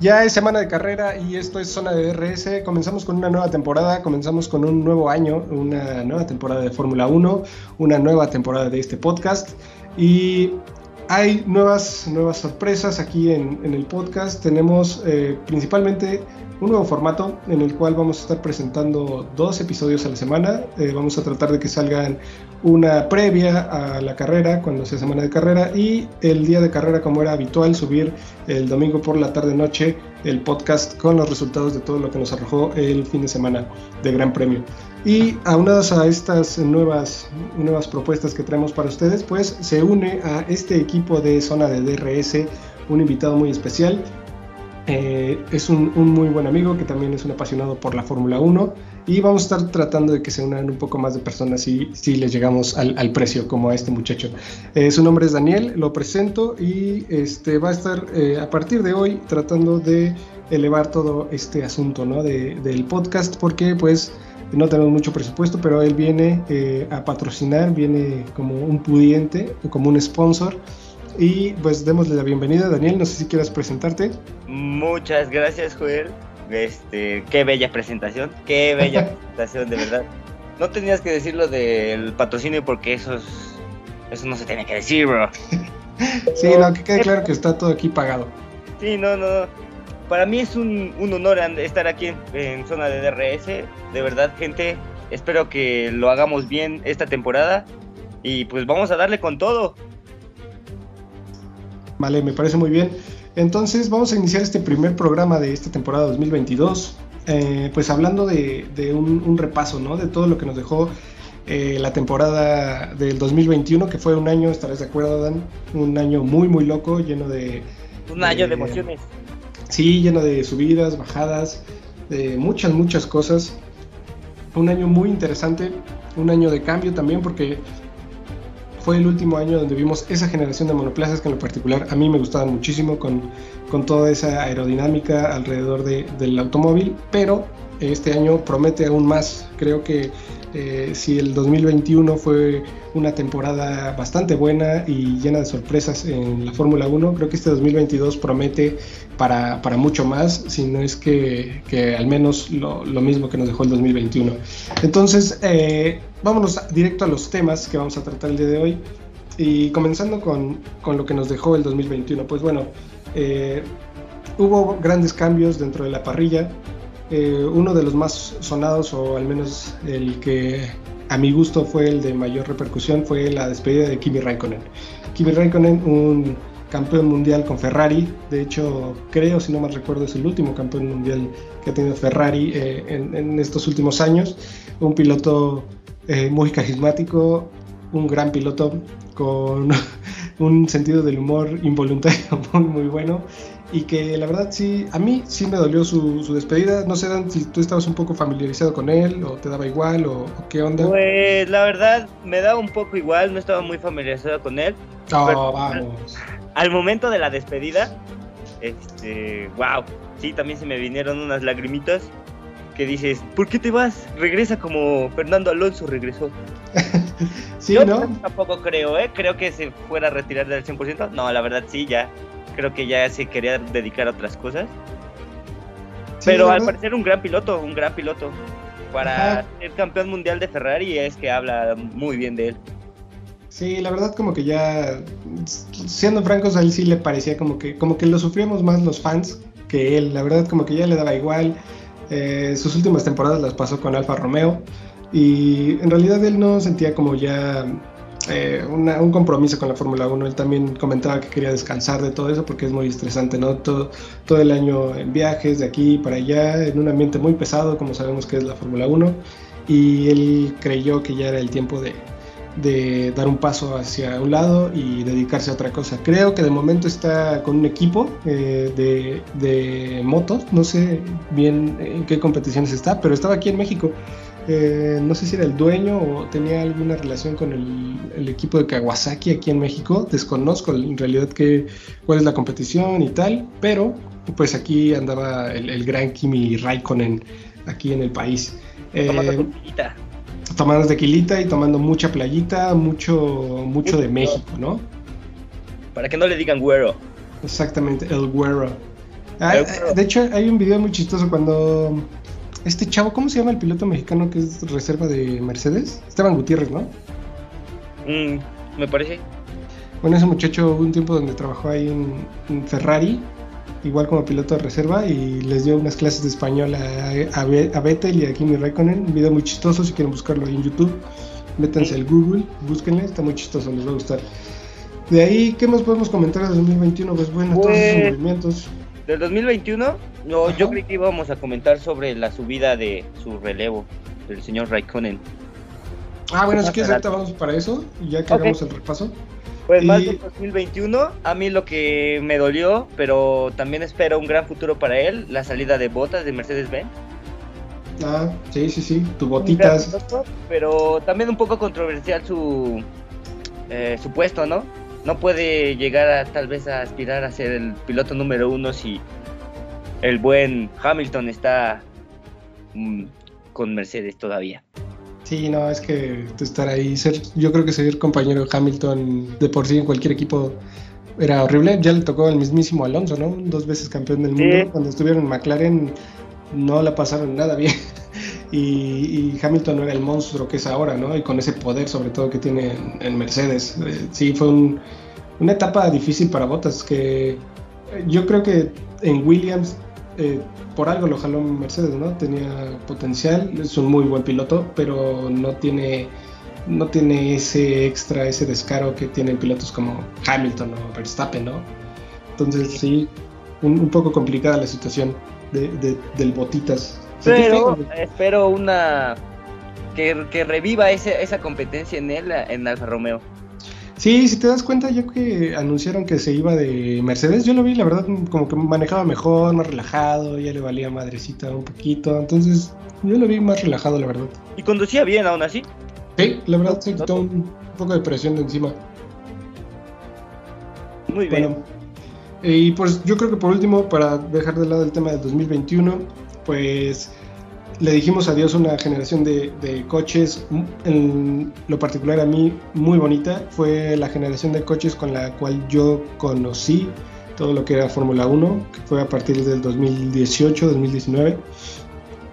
Ya es semana de carrera y esto es Zona de DRS. Comenzamos con una nueva temporada, comenzamos con un nuevo año, una nueva temporada de Fórmula 1, una nueva temporada de este podcast. Y hay nuevas, nuevas sorpresas aquí en, el podcast. Tenemos eh, principalmente un nuevo formato en el cual vamos a estar presentando dos episodios a la semana. Eh, vamos a tratar de que salgan una previa a la carrera, cuando sea semana de carrera, y el día de carrera, como era habitual, subir el domingo por la tarde-noche el podcast con los resultados de todo lo que nos arrojó el fin de semana de Gran Premio. Y aunadas a estas nuevas, nuevas propuestas que traemos para ustedes, pues se une a este equipo de zona de DRS un invitado muy especial. Eh, es un, muy buen amigo que también es un apasionado por la Fórmula 1 y vamos a estar tratando de que se unan un poco más de personas si, si les llegamos al, precio como a este muchacho. Eh, su nombre es Daniel, lo presento y este, va a estar eh, a partir de hoy tratando de elevar todo este asunto ¿no? del podcast porque pues no tenemos mucho presupuesto, pero él viene a patrocinar, viene como un pudiente, como un sponsor y pues démosle la bienvenida, Daniel. No sé si quieras presentarte. Muchas gracias, Joel. Este, qué bella presentación, qué bella presentación, de verdad. No tenías que decir lo del patrocinio porque eso es, eso no se tiene que decir, bro. sí, no, que quede claro que está todo aquí pagado. Sí, no, no. Para mí es un, honor estar aquí en, en zona de DRS. De verdad, gente, espero que lo hagamos bien esta temporada. Y pues vamos a darle con todo. Vale, me parece muy bien. Entonces vamos a iniciar este primer programa de esta temporada 2022, eh, pues hablando de, un, repaso, ¿no? De todo lo que nos dejó eh, la temporada del 2021, que fue un año, estarás de acuerdo, Dan, un año muy, muy loco, lleno de... Un año de, emociones. Sí, lleno de subidas, bajadas, de muchas, muchas cosas. Un año muy interesante, un año de cambio también, porque fue el último año donde vimos esa generación de monoplazas que en lo particular a mí me gustaban muchísimo con, con toda esa aerodinámica alrededor de, del automóvil, pero este año promete aún más. Creo que eh, si el 2021 fue una temporada bastante buena y llena de sorpresas en la Fórmula 1, creo que este 2022 promete para, para mucho más, si no es que, que al menos lo, lo, mismo que nos dejó el 2021. Entonces, eh, vámonos directo a los temas que vamos a tratar el día de hoy. Y comenzando con, con lo que nos dejó el 2021, pues bueno, eh, hubo grandes cambios dentro de la parrilla. Eh, uno de los más sonados, o al menos el que a mi gusto fue el de mayor repercusión, fue la despedida de Kimi Raikkonen. Kimi Raikkonen, un campeón mundial con Ferrari, de hecho creo, si no mal recuerdo, es el último campeón mundial que ha tenido Ferrari eh, en, estos últimos años, un piloto eh, muy carismático, un gran piloto con un sentido del humor involuntario muy bueno y que la verdad sí, a mí sí me dolió su, su despedida. No sé, Dan, si tú estabas un poco familiarizado con él o te daba igual o, qué onda. Pues la verdad me daba un poco igual, no estaba muy familiarizado con él. Oh, vamos. Al, momento de la despedida, este, wow, sí, también se me vinieron unas lagrimitas que dices, ¿por qué te vas? Regresa como Fernando Alonso regresó. sí, Yo ¿no? tampoco creo, ¿eh? Creo que se fuera a retirar del 100%. No, la verdad sí, ya creo que ya se quería dedicar a otras cosas. Pero al parecer un gran piloto, un gran piloto. Para ser campeón mundial de Ferrari es que habla muy bien de él. Sí, la verdad como que ya, siendo francos, a él sí le parecía como que, como que lo sufríamos más los fans que él. La verdad como que ya le daba igual. Eh, sus últimas temporadas las pasó con Alfa Romeo y en realidad él no sentía como ya eh, un compromiso con la Fórmula 1. Él también comentaba que quería descansar de todo eso porque es muy estresante, ¿no? Todo, todo el año en viajes de aquí para allá, en un ambiente muy pesado, como sabemos que es la Fórmula 1. Y él creyó que ya era el tiempo de, de dar un paso hacia un lado y dedicarse a otra cosa. Creo que de momento está con un equipo eh, de, de, motos, no sé bien en qué competiciones está, pero estaba aquí en México eh, no sé si era el dueño o tenía alguna relación con el, equipo de Kawasaki aquí en México, desconozco en realidad cuál es la competición y tal, pero pues aquí andaba el, gran Kimi Raikkonen aquí en el país. tomando eh, tequilita. Tomando tequilita y tomando mucha playita, mucho, mucho de México, ¿no? Para que no le digan güero. Exactamente, el güero. Ah, de hecho, hay un video muy chistoso cuando este chavo, ¿cómo se llama el piloto mexicano que es reserva de Mercedes? Esteban Gutiérrez, ¿no? Mm, me parece. Bueno, ese muchacho hubo un tiempo donde trabajó ahí en, Ferrari, igual como piloto de reserva, y les dio unas clases de español a, a, a Vettel y a Kimi Raikkonen. Un video muy chistoso, si quieren buscarlo ahí en YouTube, métanse al Google, búsquenle, está muy chistoso, les va a gustar. De ahí, ¿qué más podemos comentar del 2021? Pues bueno, todos esos pues, movimientos. Del 2021, no, yo creí que íbamos a comentar sobre la subida de su relevo, del señor Raikkonen. Ah, bueno, si quieres ahorita vamos para eso, ya que hagamos el repaso. Pues más del 2021, a mí lo que me dolió, pero también espero un gran futuro para él, la salida de botas de Mercedes-Benz. Ah, sí, sí, sí, tu botitas. pero también un poco controversial su, eh, su puesto, ¿no? No puede llegar a tal vez a aspirar a ser el piloto número uno si el buen Hamilton está mm, con Mercedes todavía. Sí, no, es que estar ahí, ser, yo creo que ser compañero de Hamilton de por sí en cualquier equipo era horrible. Ya le tocó al mismísimo Alonso, ¿no? Dos veces campeón del mundo. Cuando estuvieron en McLaren no la pasaron nada bien. Y, Hamilton no era el monstruo que es ahora, ¿no? Y con ese poder sobre todo que tiene en, Mercedes. Eh, sí, fue una etapa difícil para Bottas, que yo creo que en Williams eh, por algo lo jaló Mercedes, ¿no? Tenía potencial, es un muy buen piloto, pero no tiene no tiene ese extra, ese descaro que tienen pilotos como Hamilton o Verstappen, ¿no? Entonces sí, un, poco complicada la situación de, del Botitas pero espero una que, reviva esa competencia en él, en Alfa Romeo. Sí, si te das cuenta, ya que anunciaron que se iba de Mercedes, yo lo vi, la verdad, como que manejaba mejor, más relajado, ya le valía madrecita un poquito, entonces yo lo vi más relajado, la verdad. ¿Y conducía bien aún así? Sí, la verdad se quitó un poco de presión de encima. Muy bien. y pues yo creo que por último, para dejar de lado el tema del 2021, pues le dijimos adiós a una generación de, coches, en lo particular a mí muy bonita, fue la generación de coches con la cual yo conocí todo lo que era Fórmula 1, que fue a partir del 2018-2019.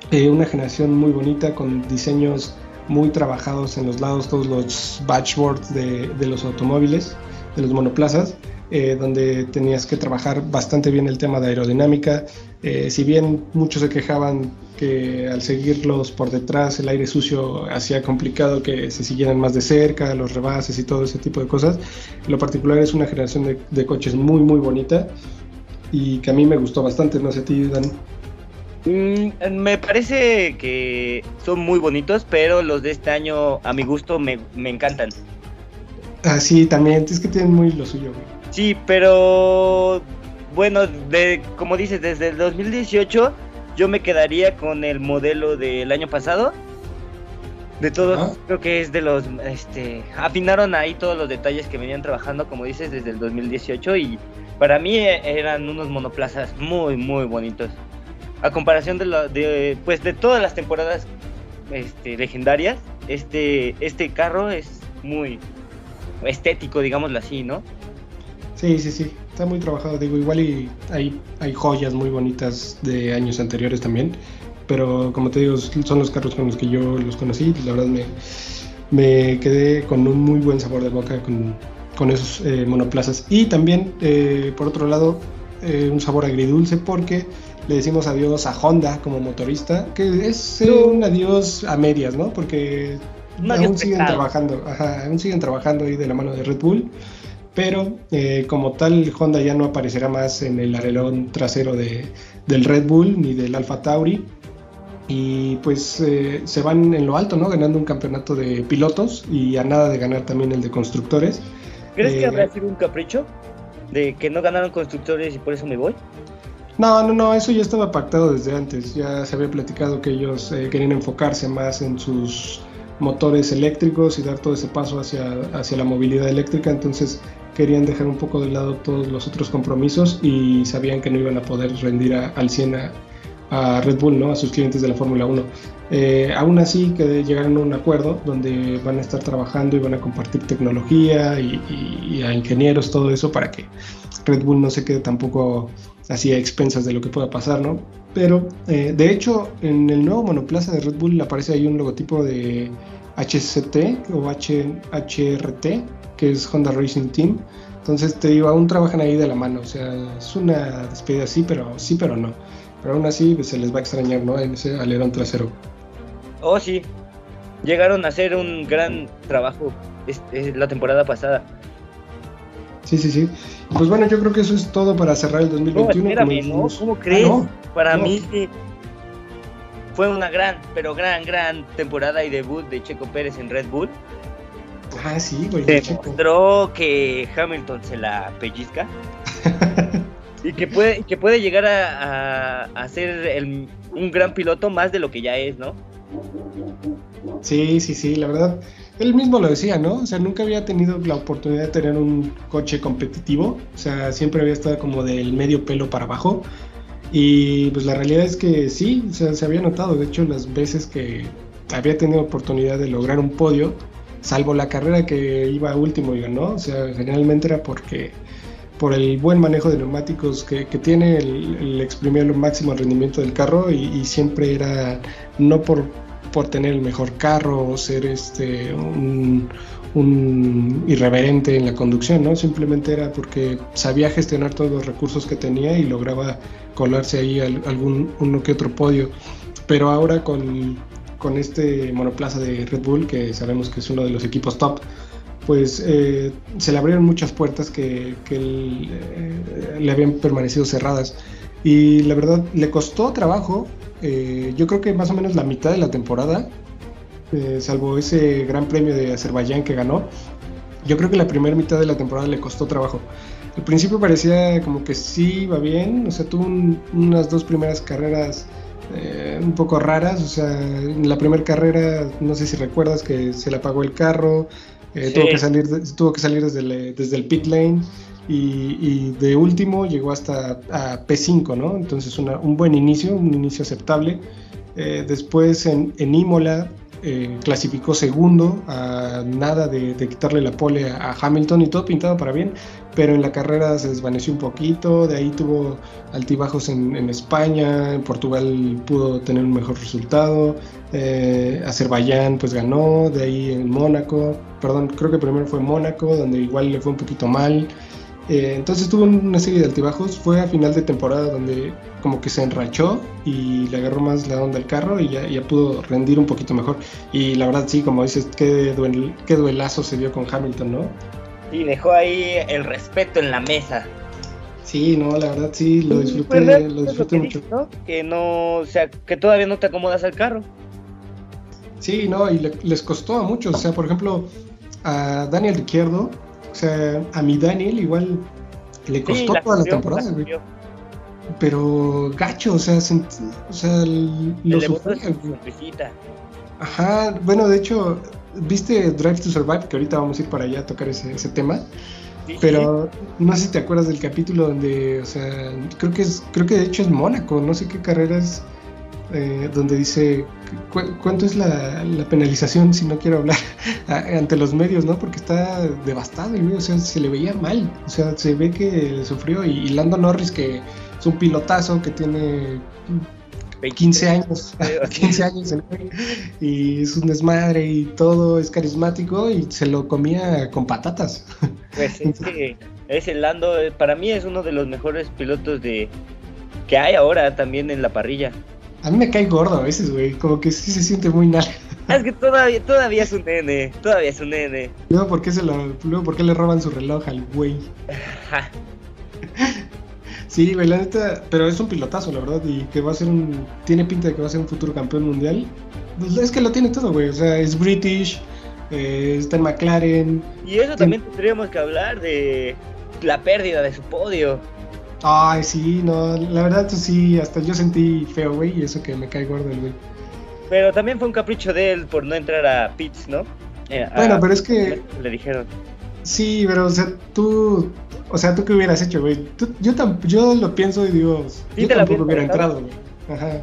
Eh, una generación muy bonita con diseños muy trabajados en los lados, todos los batchboards de, de los automóviles, de los monoplazas. Eh, donde tenías que trabajar bastante bien el tema de aerodinámica. Eh, si bien muchos se quejaban que al seguirlos por detrás el aire sucio hacía complicado que se siguieran más de cerca, los rebases y todo ese tipo de cosas, en lo particular es una generación de, coches muy muy bonita y que a mí me gustó bastante, no sé a ti, Dan. Mm, me parece que son muy bonitos, pero los de este año a mi gusto me, me encantan. Ah, sí, también, es que tienen muy lo suyo, Sí, pero bueno, de, como dices, desde el 2018 yo me quedaría con el modelo del año pasado. De todos, creo que es de los, este, afinaron ahí todos los detalles que venían trabajando, como dices, desde el 2018 y para mí eran unos monoplazas muy, muy bonitos. A comparación de, lo, de pues, de todas las temporadas este, legendarias, este, este carro es muy estético, digámoslo así, ¿no? Sí, sí, sí, está muy trabajado, digo, igual y hay, hay joyas muy bonitas de años anteriores también, pero como te digo, son los carros con los que yo los conocí, la verdad me, me quedé con un muy buen sabor de boca con, con esos eh, monoplazas. Y también, eh, por otro lado, eh, un sabor agridulce porque le decimos adiós a Honda como motorista, que es un adiós a medias, ¿no? Porque aún siguen trabajando, ajá, aún siguen trabajando ahí de la mano de Red Bull pero eh, como tal Honda ya no aparecerá más en el alerón trasero de, del Red Bull ni del Alfa Tauri y pues eh, se van en lo alto, ¿no? Ganando un campeonato de pilotos y a nada de ganar también el de constructores. ¿Crees que eh, habrá sido un capricho de que no ganaron constructores y por eso me voy? No, no, no, eso ya estaba pactado desde antes. Ya se había platicado que ellos querían enfocarse más en sus motores eléctricos y dar todo ese paso hacia, hacia la movilidad eléctrica. Entonces querían dejar un poco de lado todos los otros compromisos y sabían que no iban a poder rendir al 100 a, Red Bull, ¿no? a sus clientes de la Fórmula 1. Eh, aún así que llegaron a un acuerdo donde van a estar trabajando y van a compartir tecnología y, a ingenieros, todo eso para que Red Bull no se quede tampoco así a expensas de lo que pueda pasar, ¿no? Pero, eh, de hecho, en el nuevo monoplaza de Red Bull aparece ahí un logotipo de HCT o HRT, que es Honda Racing Team. Entonces te digo, aún trabajan ahí de la mano, o sea, es una despedida sí, pero sí, pero no. Pero aún así pues, se les va a extrañar, ¿no? En ese alerón trasero. Oh, sí. Llegaron a hacer un gran trabajo la temporada pasada. Sí, sí, sí. Pues bueno, yo creo que eso es todo para cerrar el 2021. ¿no? ¿Cómo ah, crees? para mí fue una gran, pero gran, gran temporada y debut de Checo Pérez en Red Bull. Ah, sí, güey. Demostró que Hamilton se la pellizca. y que puede, que puede llegar a, ser un gran piloto más de lo que ya es, ¿no? Sí, sí, sí, la verdad. Él mismo lo decía, ¿no? O sea, nunca había tenido la oportunidad de tener un coche competitivo. O sea, siempre había estado como del medio pelo para abajo. Y pues la realidad es que sí, o sea, se había notado. De hecho, las veces que había tenido oportunidad de lograr un podio, salvo la carrera que iba último y ganó, o sea, generalmente era porque por el buen manejo de neumáticos que, tiene, el, exprimir lo máximo rendimiento del carro y, siempre era no por, por tener el mejor carro o ser este un, irreverente en la conducción, ¿no? Simplemente era porque sabía gestionar todos los recursos que tenía y lograba colarse ahí algún uno que otro podio. Pero ahora con, con este monoplaza de Red Bull, que sabemos que es uno de los equipos top, pues eh, se le abrieron muchas puertas que, eh, le habían permanecido cerradas. Y la verdad, le costó trabajo, eh, yo creo que más o menos la mitad de la temporada, salvo ese gran premio de Azerbaiyán que ganó, yo creo que la primera mitad de la temporada le costó trabajo. Al principio parecía como que sí iba bien, o sea, tuvo unas dos primeras carreras un poco raras, o sea, en la primera carrera, no sé si recuerdas que se le apagó el carro, eh, tuvo, que salir, tuvo que salir desde el, desde el pit lane y, de último llegó hasta a P5, ¿no? Entonces un buen inicio, un inicio aceptable. Eh, después en, en Imola eh, clasificó segundo, a nada de, quitarle la pole a, Hamilton y todo pintado para bien, pero en la carrera se desvaneció un poquito, de ahí tuvo altibajos en, España, en Portugal pudo tener un mejor resultado, eh, Azerbaiyán pues ganó, de ahí en Mónaco, perdón, creo que primero fue Mónaco, donde igual le fue un poquito mal, eh, entonces tuvo una serie de altibajos. Fue a final de temporada donde como que se enrachó y le agarró más la onda al carro y ya, pudo rendir un poquito mejor. Y la verdad sí, como dices, qué, qué duelazo se dio con Hamilton, ¿no? Y dejó ahí el respeto en la mesa. Sí, no, la verdad sí, lo disfruté, lo disfruté mucho. Que no, o sea, que todavía no te acomodas al carro. Sí, no, y les costó a muchos. O sea, por ejemplo, a Daniel Ricciardo sea, a mi Daniel igual le costó toda la temporada, güey. Pero gacho, o sea, o sea lo sufría, Ajá, bueno, de hecho, ¿viste Drive to Survive? Que ahorita vamos a ir para allá a tocar ese, ese tema. pero no sé si te acuerdas del capítulo donde, o sea, creo que es, creo que de hecho es Mónaco, no sé qué carrera es eh, donde dice cuánto es la, penalización si no quiero hablar ante los medios, ¿no? Porque está devastado el o sea, se le veía mal, o sea, se ve que sufrió y, Lando Norris que es un pilotazo que tiene 15 años, 15 años y es un desmadre y todo es carismático y se lo comía con patatas. Pues es que ese Lando para mí es uno de los mejores pilotos de que hay ahora también en la parrilla. A mí me cae gordo a veces, güey. Como que sí se siente muy nada. Es que todavía, todavía es un nene. Todavía es un nene. Luego, ¿por qué, se lo, luego, ¿por qué le roban su reloj al güey? sí, güey, la neta. Pero es un pilotazo, la verdad. Y que va a ser un. Tiene pinta de que va a ser un futuro campeón mundial. Pues es que lo tiene todo, güey. O sea, es British. Eh, está en McLaren. Y eso también tendríamos que hablar de la pérdida de su podio. Ay, sí, no, la verdad, sí, hasta yo sentí feo, güey, y eso que me cae gordo el güey. Pero también fue un capricho de él por no entrar a Pitts, ¿no? Eh, bueno, pero es que. Le dijeron. Sí, pero, o sea, tú. O sea, ¿tú qué hubieras hecho, güey? yo, yo lo pienso y digo. yo tampoco hubiera entrado, güey. Ajá.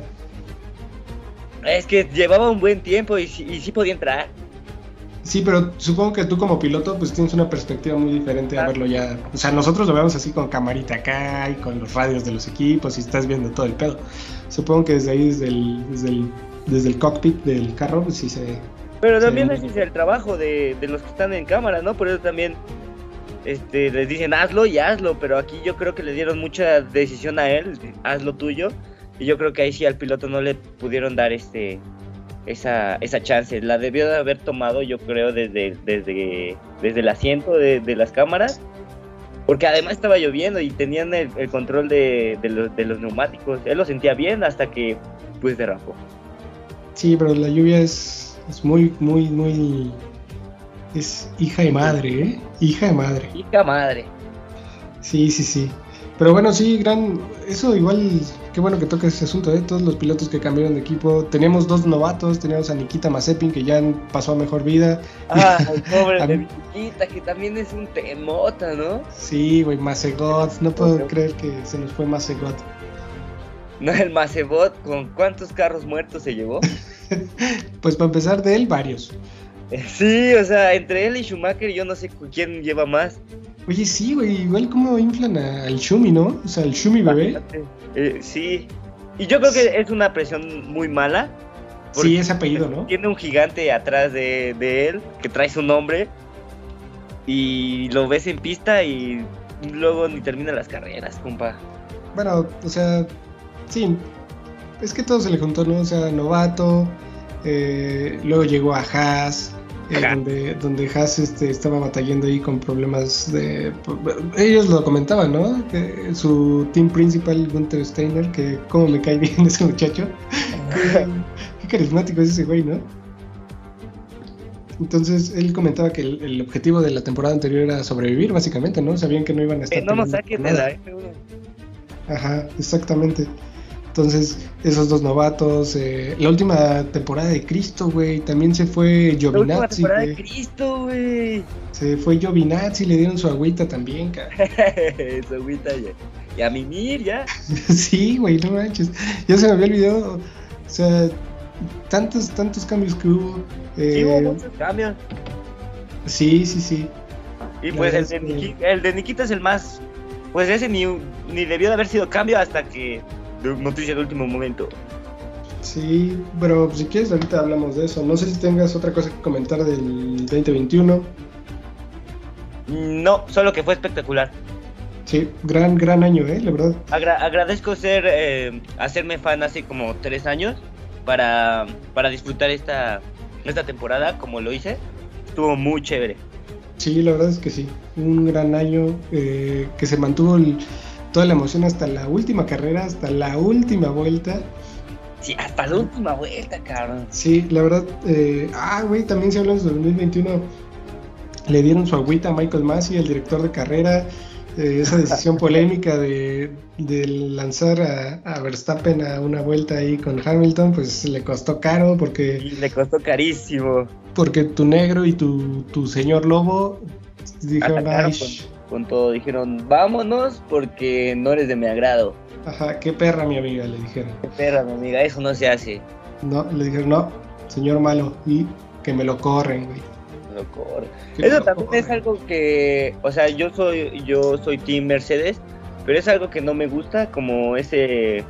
Es que llevaba un buen tiempo y, y sí podía entrar. Sí, pero supongo que tú como piloto pues tienes una perspectiva muy diferente a verlo ya. O sea, nosotros lo vemos así con camarita acá y con los radios de los equipos y estás viendo todo el pedo. Supongo que desde ahí, desde el, desde el, desde el cockpit del carro, pues sí se... Pero también ese es el trabajo de, de los que están en cámara, ¿no? Por eso también este, les dicen hazlo y hazlo, pero aquí yo creo que le dieron mucha decisión a él, hazlo tuyo, y yo creo que ahí sí al piloto no le pudieron dar este esa, esa chance. La debió de haber tomado, yo creo, desde, desde, desde el asiento de, las cámaras. Porque además estaba lloviendo y tenían el, control de, los, de, los, neumáticos. Él lo sentía bien hasta que pues derrapó. Sí, pero la lluvia es, es muy, muy, muy... Es hija de madre, ¿eh? Hija de madre. Hija madre. Sí, sí, sí. Pero bueno, sí, gran. Eso igual, qué bueno que toca ese asunto, ¿eh? Todos los pilotos que cambiaron de equipo. Teníamos dos novatos, teníamos a Nikita Mazepin, que ya pasó a mejor vida. Ah, el pobre de Nikita, que también es un temota, ¿no? Sí, güey, Macegot. No puedo creer que se nos fue Macegot. No, el Macebot, ¿con cuántos carros muertos se llevó? pues para empezar de él, varios. Sí, o sea, entre él y Schumacher yo no sé quién lleva más. Oye, sí, güey, igual como inflan al Shumi, ¿no? O sea, al Shumi bebé. Eh, sí. Y yo creo que es una presión muy mala. Sí, es apellido, ¿no? Tiene un gigante atrás de, él que trae su nombre. Y lo ves en pista y luego ni termina las carreras, compa. Bueno, o sea, sí. Es que todo se le juntó, ¿no? O sea, novato. Eh, luego llegó a Haas. Eh, donde, donde Haas este, estaba batallando ahí con problemas de... Ellos lo comentaban, ¿no? Que su team principal, Gunther Steiner, que cómo me cae bien ese muchacho. qué, carismático es ese güey, ¿no? Entonces él comentaba que el, objetivo de la temporada anterior era sobrevivir, básicamente, ¿no? Sabían que no iban a estar... Que no nos saquen la Ajá, exactamente. Entonces, esos dos novatos. Eh, la última temporada de Cristo, güey. También se fue Giovinazzi. La última temporada de Cristo, güey. Se fue Giovinazzi, le dieron su agüita también, cara. su agüita ya. Y a mimir ya. sí, güey, no manches. Ya se me había olvidado. O sea, tantos, tantos cambios que hubo. Eh, sí, hubo muchos cambios. Sí, sí, sí. Y pues el de, Nikita, el de Nikita es el más. Pues ese ni, ni debió de haber sido cambio hasta que noticia de último momento. Sí, pero si quieres ahorita hablamos de eso. No sé si tengas otra cosa que comentar del 2021. No, solo que fue espectacular. Sí, gran, gran año, ¿eh? La verdad. agradezco ser, eh, hacerme fan hace como tres años para, para disfrutar esta, esta temporada como lo hice. Estuvo muy chévere. Sí, la verdad es que sí. Un gran año eh, que se mantuvo el, toda la emoción hasta la última carrera, hasta la última vuelta. Sí, hasta la última vuelta, cabrón. Sí, la verdad. Eh, ah, güey, también si hablamos de 2021, le dieron su agüita a Michael Massey, el director de carrera. Eh, esa decisión polémica de, lanzar a, Verstappen a una vuelta ahí con Hamilton, pues le costó caro porque... le costó carísimo. Porque tu negro y tu, tu señor lobo dijeron, con todo. Dijeron, vámonos porque no eres de mi agrado. Ajá, qué perra mi amiga, le dijeron. Qué perra mi amiga, eso no se hace. No, le dijeron, no, señor malo, y que me lo corren, güey. Me lo corren. Eso también es algo que, o sea, yo soy, yo soy Team Mercedes, pero es algo que no me gusta, como ese,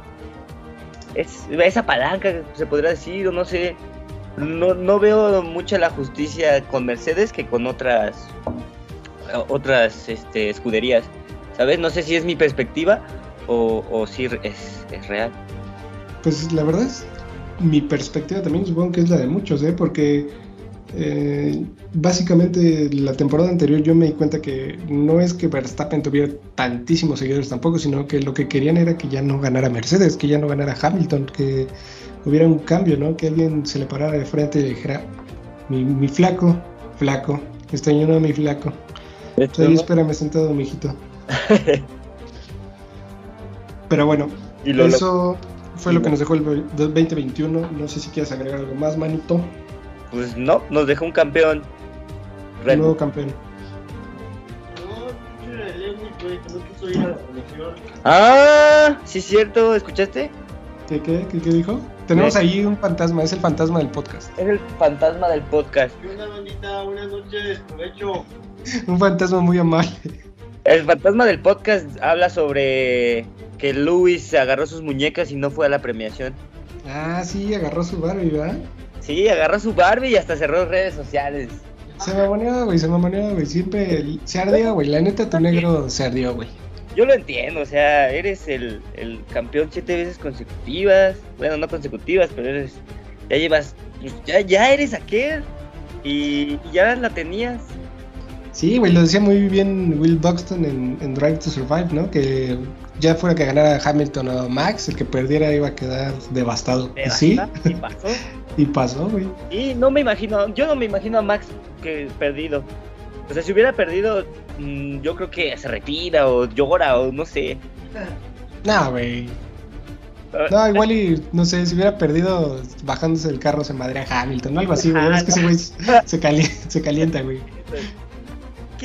es, esa palanca, se podría decir, o no sé, no, no veo mucha la justicia con Mercedes que con otras otras este, escuderías, ¿sabes? No sé si es mi perspectiva o, o si es, es, real. Pues la verdad es mi perspectiva también supongo que es la de muchos, ¿eh? Porque eh, básicamente la temporada anterior yo me di cuenta que no es que Verstappen tuviera tantísimos seguidores tampoco, sino que lo que querían era que ya no ganara Mercedes, que ya no ganara Hamilton, que hubiera un cambio, ¿no? Que alguien se le parara de frente y dijera, mi, mi flaco, flaco, este año no mi flaco. Estoy, espérame sentado, mijito. Pero bueno, eso fue lo que nos dejó el 2021. No sé si quieres agregar algo más, manito. Pues no, nos dejó un campeón. Un nuevo campeón. Ah, sí es cierto, ¿escuchaste? ¿Qué, qué, qué, qué dijo? Tenemos ahí un fantasma, es el fantasma del podcast. Es el fantasma del podcast. Una bandita, buenas noches, provecho. un fantasma muy amable. El fantasma del podcast habla sobre que Luis agarró sus muñecas y no fue a la premiación. Ah, sí, agarró su Barbie, ¿verdad? Sí, agarró su Barbie y hasta cerró redes sociales. Se me mamoneó, güey, se me mamoneó, güey. Siempre se ardió, güey. La neta, tu negro se ardió, güey. Yo lo entiendo, o sea, eres el, el campeón siete veces consecutivas. Bueno, no consecutivas, pero eres. Ya llevas. Pues, ya, ya eres aquel. Y, ya la tenías. Sí, güey, lo decía muy bien Will Buxton en, en, Drive to Survive, ¿no? Que ya fuera que ganara Hamilton o Max, el que perdiera iba a quedar devastado. ¿Y sí? ¿Y pasó? y pasó, güey. Y no me imagino, yo no me imagino a Max que perdido. O sea, si hubiera perdido, mm, yo creo que se retira o llora o no sé. No, güey. No, igual y, no sé, si hubiera perdido bajándose del carro se madre a Hamilton, o algo así, güey. es que ese güey se, calienta, se calienta, güey.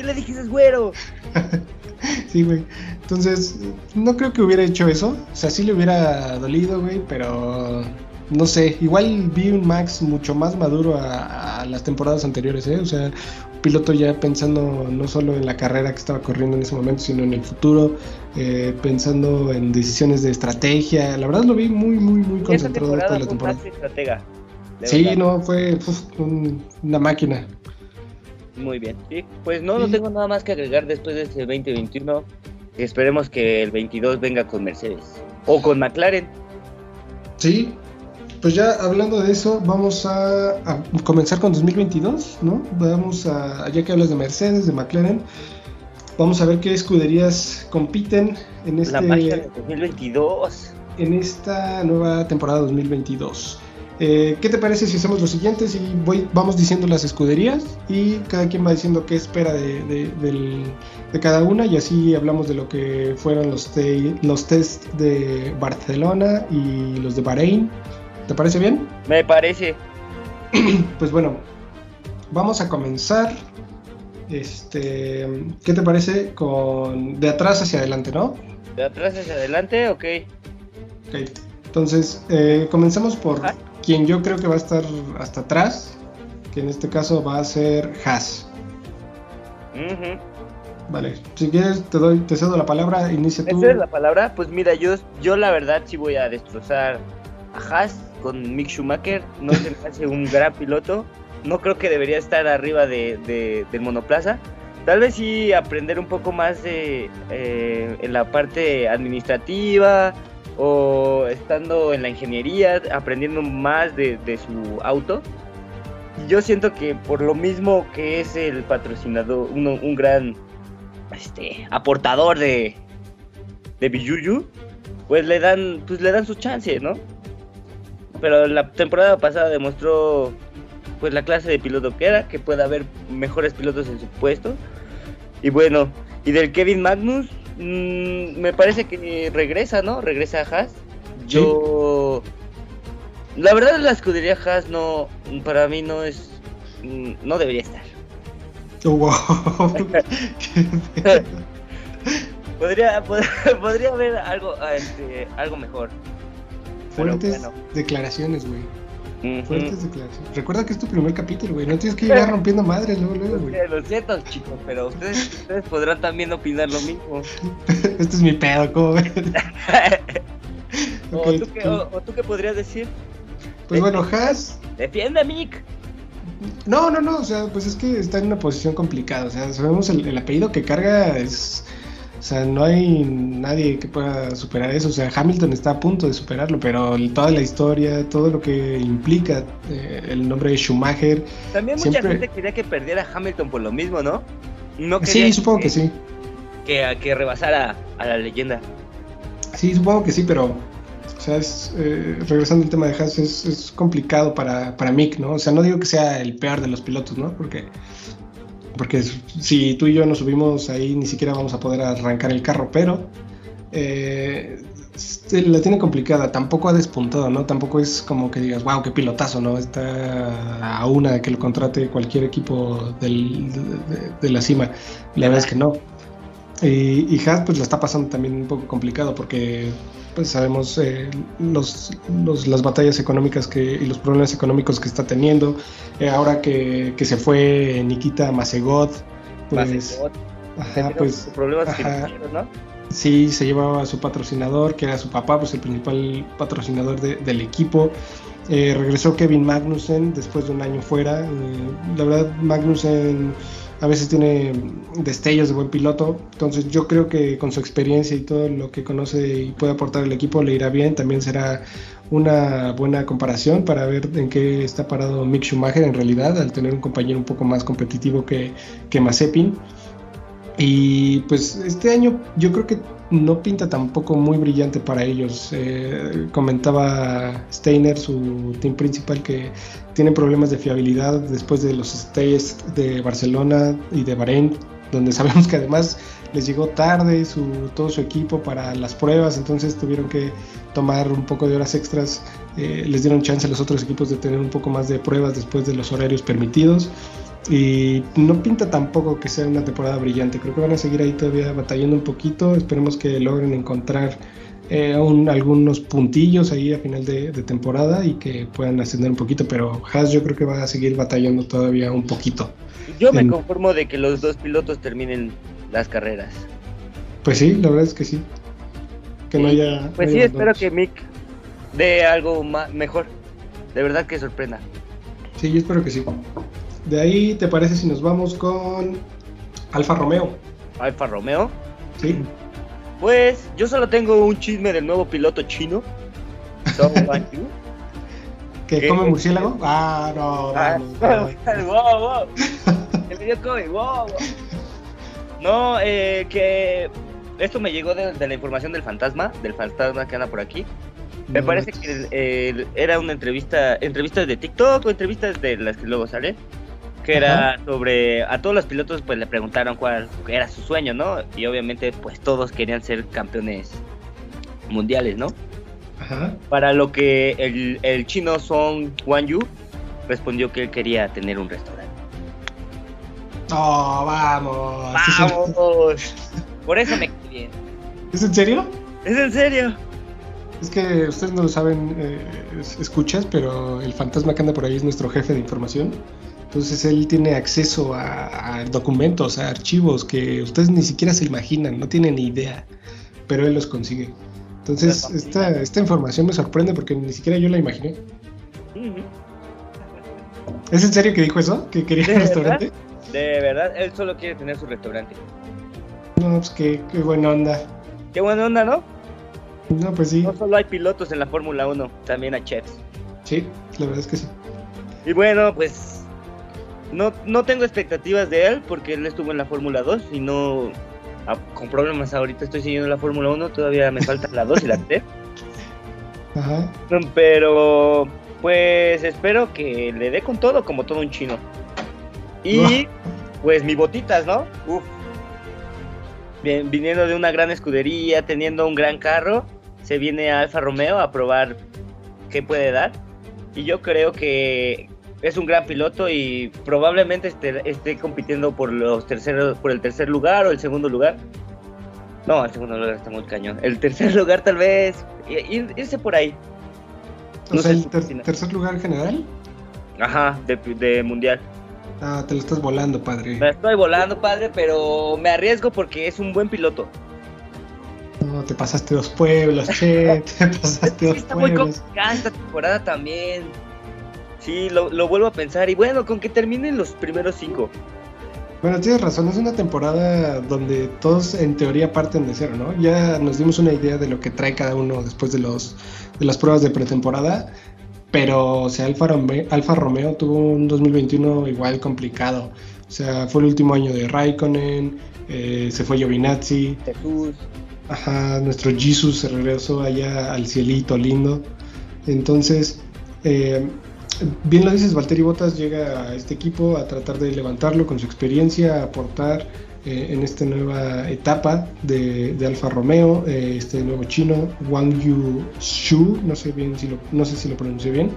¿Qué le dijiste, güero? sí, güey. Entonces, no creo que hubiera hecho eso. O sea, sí le hubiera dolido, güey, pero no sé, igual vi un Max mucho más maduro a, las temporadas anteriores, ¿eh? O sea, piloto ya pensando no solo en la carrera que estaba corriendo en ese momento, sino en el futuro, eh, pensando en decisiones de estrategia. La verdad lo vi muy, muy, muy concentrado toda la temporada. Estratega, sí, no, fue una máquina. Muy bien. Sí, pues no, no tengo nada más que agregar después de este 2021. Esperemos que el 22 venga con Mercedes o con McLaren. Sí, pues ya hablando de eso, vamos a, comenzar con 2022, ¿no? Vamos a, ya que hablas de Mercedes, de McLaren, vamos a ver qué escuderías compiten en este... La magia de 2022. En esta nueva temporada 2022. Eh, ¿Qué te parece si hacemos lo siguiente? Si voy, vamos diciendo las escuderías y cada quien va diciendo qué espera de, cada una y así hablamos de lo que fueron los, los test de Barcelona y los de Bahrein ¿Te parece bien? Me parece. pues bueno, vamos a comenzar. Este, ¿qué te parece con de atrás hacia adelante, no? De atrás hacia adelante, ok. Ok, entonces eh, comencemos por ah. Quien yo creo que va a estar hasta atrás, que en este caso va a ser Haas. Vale, si quieres te doy, te cedo la palabra, inicia tú. es la palabra? Pues mira, yo, yo la verdad sí voy a destrozar a Haas con Mick Schumacher. No se me hace un gran piloto. No creo que debería estar arriba de, del monoplaza. Tal vez sí aprender un poco más de, eh, en la parte administrativa o estando en la ingeniería, aprendiendo más de, su auto. Yo siento que por lo mismo que es el patrocinador, un gran este, aportador de, de Biyuyu, pues le dan, pues le dan su chance, ¿no? pero la temporada pasada demostró pues la clase de piloto que era, que puede haber mejores pilotos en su puesto. Y bueno, y del Kevin Magnus, mm, me parece que regresa, ¿no? Regresa a Haas. Yo... La verdad la escudería Haas no, para mí no es... Mm, no debería estar. wow. podría, podría, haber algo, este, algo mejor. Fuertes declaraciones, güey. Fuertes declaraciones. Recuerda que es tu primer capítulo, güey. No tienes que ir rompiendo madres luego, luego, güey. Lo siento, chicos, pero ustedes, ustedes podrán también opinar lo mismo. este es mi pedo, ¿cómo ven? o, ¿tú qué, o, tú qué podrías decir? Pues bueno, Haas. Defiende a Mick. No, no, no, o sea, pues es que está en una posición complicada. O sea, sabemos el, el apellido que carga es o sea, no hay nadie que pueda superar eso. O sea, Hamilton está a punto de superarlo, pero toda la historia, todo lo que implica eh, el nombre de Schumacher. También mucha gente quería que perdiera Hamilton por lo mismo, ¿no? no sí, supongo que, sí. Que, que rebasara a la leyenda. Sí, supongo que sí, pero o sea, es, eh, regresando al tema de Haas, es, es complicado para, para Mick, ¿no? O sea, no digo que sea el peor de los pilotos, ¿no? Porque porque si tú y yo nos subimos ahí ni siquiera vamos a poder arrancar el carro, pero eh, la tiene complicada, tampoco ha despuntado, ¿no? Tampoco es como que digas, wow, qué pilotazo, ¿no? Está a una que lo contrate cualquier equipo de, la cima. La verdad es que no. Y, y Haas pues la está pasando también un poco complicado porque pues sabemos eh, los, las batallas económicas que, y los problemas económicos que está teniendo. Eh, ahora que, que, se fue Nikita Masegot, pues... Ajá, pues problemas ¿no? Sí, se llevaba a su patrocinador, que era su papá, pues el principal patrocinador del equipo. Eh, regresó Kevin Magnussen después de un año fuera. la verdad, Magnussen a veces tiene destellos de buen piloto, entonces yo creo que con su experiencia y todo lo que conoce y puede aportar el equipo le irá bien, también será una buena comparación para ver en qué está parado Mick Schumacher en realidad, al tener un compañero un poco más competitivo que, que Mazepin. Y pues este año yo creo que no pinta tampoco muy brillante para ellos. Eh, comentaba Steiner, su team principal, que tienen problemas de fiabilidad después de los stays de Barcelona y de Bahrein, donde sabemos que además les llegó tarde su, todo su equipo para las pruebas, entonces tuvieron que tomar un poco de horas extras. Eh, les dieron chance a los otros equipos de tener un poco más de pruebas después de los horarios permitidos. Y no pinta tampoco que sea una temporada brillante. Creo que van a seguir ahí todavía batallando un poquito. Esperemos que logren encontrar eh, algunos puntillos ahí a final de, temporada y que puedan ascender un poquito. Pero Haas yo creo que va a seguir batallando todavía un poquito. Yo me conformo de que los dos pilotos terminen las carreras. Pues sí, la verdad es que sí. Que no haya. Pues sí, espero que Mick dé algo más, mejor. De verdad que sorprenda. Sí, yo espero que sí. De ahí, ¿te parece si nos vamos con Alfa Romeo? Alfa Romeo. Sí. Pues yo solo tengo un chisme del nuevo piloto chino. ¿Que come murciélago? Ah, no, ah, no, No, eh, que esto me llegó de, la información del fantasma, del fantasma que anda por aquí. Me parece que era una entrevista, entrevistas de TikTok o entrevistas de las que luego salen que era sobre a todos los pilotos pues le preguntaron cuál era su sueño, ¿no? Y obviamente pues todos querían ser campeones mundiales, ¿no? Ajá. Para lo que el, el chino Song Wan Yu respondió que él quería tener un restaurante. Oh, vamos. Vamos. Por eso me quedé bien. ¿Es en serio? Es en serio. Es que ustedes no lo saben, eh, escuchas, pero el fantasma que anda por ahí es nuestro jefe de información. Entonces él tiene acceso a, documentos, a archivos que ustedes ni siquiera se imaginan, no tienen ni idea, pero él los consigue. Entonces esta, esta información me sorprende porque ni siquiera yo la imaginé. ¿Es en serio que dijo eso? ¿Que quería un restaurante? De verdad, él solo quiere tener su restaurante. No, pues qué, qué buena onda. Qué buena onda, ¿no? No, pues sí. No solo hay pilotos en la Fórmula 1, también hay chefs. Sí, la verdad es que sí. Y bueno, pues no, no tengo expectativas de él porque él estuvo en la Fórmula 2 y no. Ah, con problemas ahorita estoy siguiendo la Fórmula 1, todavía me falta la 2 y la 3. Ajá. Pero pues espero que le dé con todo como todo un chino. Y pues mi botitas, ¿no? Uf. Bien, viniendo de una gran escudería, teniendo un gran carro, se viene a Alfa Romeo a probar qué puede dar. Y yo creo que es un gran piloto y probablemente esté, compitiendo por los terceros, por el tercer lugar o el segundo lugar. No, el segundo lugar está muy cañón. El tercer lugar tal vez irse por ahí. o sea, el tercer lugar general. Ajá, de, mundial. Ah, te lo estás volando, padre. Me estoy volando, padre, pero me arriesgo porque es un buen piloto. No, te pasaste dos pueblos, che, te pasaste dos está pueblos. muy complicada esta temporada también. Sí, lo, vuelvo a pensar. Y bueno, con que terminen los primeros cinco. Bueno, tienes razón, es una temporada donde todos en teoría parten de cero, ¿no? Ya nos dimos una idea de lo que trae cada uno después de, los, de las pruebas de pretemporada, pero o sea, Alfa Romeo, Alfa Romeo tuvo un 2021 igual complicado. O sea, fue el último año de Raikkonen, eh, se fue Giovinazzi. Jesús. Ajá, nuestro Jesus se regresó allá al cielito lindo. Entonces, eh, bien lo dices, Valtteri Bottas llega a este equipo a tratar de levantarlo con su experiencia, a aportar eh, en esta nueva etapa de, Alfa Romeo, eh, este nuevo chino, Wang Yu Shu, no sé bien si lo, no sé si lo pronuncio bien.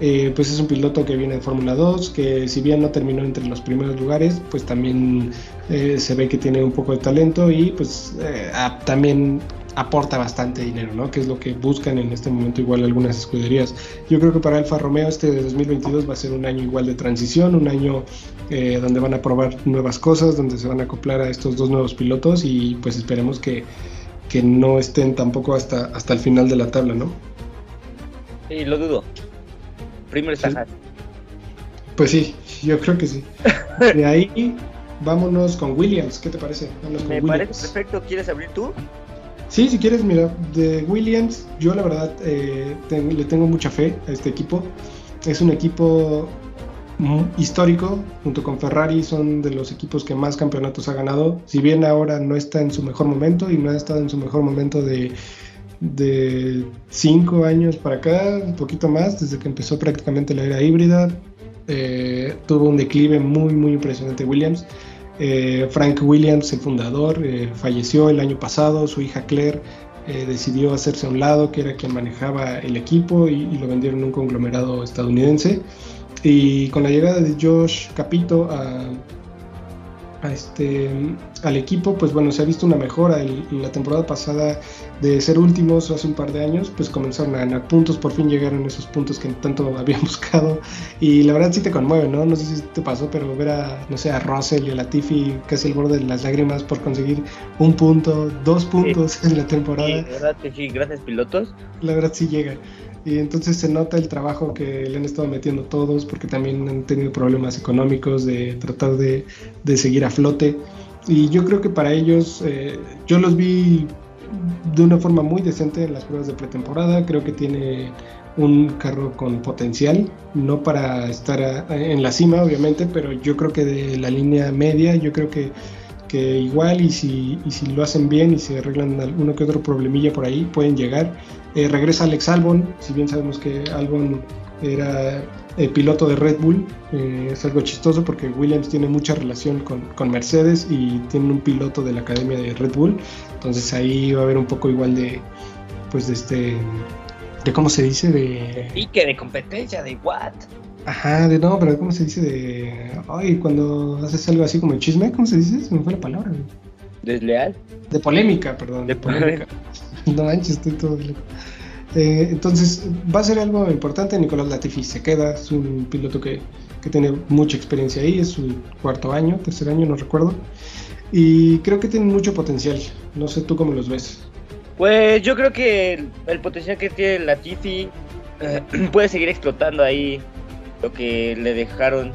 eh, pues es un piloto que viene de Fórmula 2, que si bien no terminó entre los primeros lugares, pues también se ve que tiene un poco de talento y pues también aporta bastante dinero, ¿no? Que es lo que buscan en este momento igual algunas escuderías. Yo creo que para Alfa Romeo este de 2022 va a ser un año igual de transición, un año donde van a probar nuevas cosas, donde se van a acoplar a estos dos nuevos pilotos y pues esperemos que, que no estén tampoco hasta, hasta el final de la tabla, ¿no? Sí, lo dudo. Primero está Pues sí, yo creo que sí. De ahí vámonos con Williams, ¿qué te parece? Me parece perfecto, ¿quieres abrir tú? Sí, si quieres, mira, de Williams, yo la verdad eh, le tengo mucha fe a este equipo. Es un equipo histórico, junto con Ferrari, son de los equipos que más campeonatos ha ganado. Si bien ahora no está en su mejor momento y no ha estado en su mejor momento de, cinco años para acá, un poquito más, desde que empezó prácticamente la era híbrida, eh, tuvo un declive muy, muy impresionante Williams. Eh, Frank Williams, el fundador, eh, falleció el año pasado, su hija Claire decidió hacerse a un lado, que era quien manejaba el equipo, y, y lo vendieron a un conglomerado estadounidense. Y con la llegada de Josh Capito a, este, al equipo, pues bueno, se ha visto una mejora. En, la temporada pasada de ser últimos hace un par de años, pues comenzaron a ganar puntos, por fin llegaron esos puntos que tanto habían buscado. Y la verdad sí te conmueve, ¿no? No sé si te pasó, pero ver a, no sé, a Russell y a Latifi casi al borde de las lágrimas por conseguir un punto, dos puntos en la temporada. Sí, la verdad que sí, gracias pilotos. La verdad sí llega. Y entonces se nota el trabajo que le han estado metiendo todos, porque también han tenido problemas económicos de tratar de, de seguir a flote. Y yo creo que para ellos, eh, yo los vi de una forma muy decente en las pruebas de pretemporada. Creo que tiene un carro con potencial, no para estar en la cima, obviamente, pero yo creo que de la línea media, yo creo que que igual y si, y si lo hacen bien y se arreglan alguno que otro problemilla por ahí, pueden llegar. Eh, regresa Alex Albon, si bien sabemos que Albon era el piloto de Red Bull, eh, es algo chistoso porque Williams tiene mucha relación con, con, Mercedes y tiene un piloto de la academia de Red Bull, entonces ahí va a haber un poco igual de, pues de este, de cómo se dice, de... Y que de competencia, de what? Ajá, de no, pero ¿cómo se dice? De. Ay, cuando haces algo así como el chisme, ¿cómo se dice? Se me fue la palabra. ¿Desleal? De polémica, perdón. De, polémica. no manches, estoy todo. Eh, entonces, va a ser algo importante. Nicolás Latifi se queda, es un piloto que, que tiene mucha experiencia ahí, es su cuarto año, tercer año, no recuerdo. Y creo que tiene mucho potencial. No sé tú cómo los ves. Pues yo creo que el, potencial que tiene Latifi eh, puede seguir explotando ahí lo que le dejaron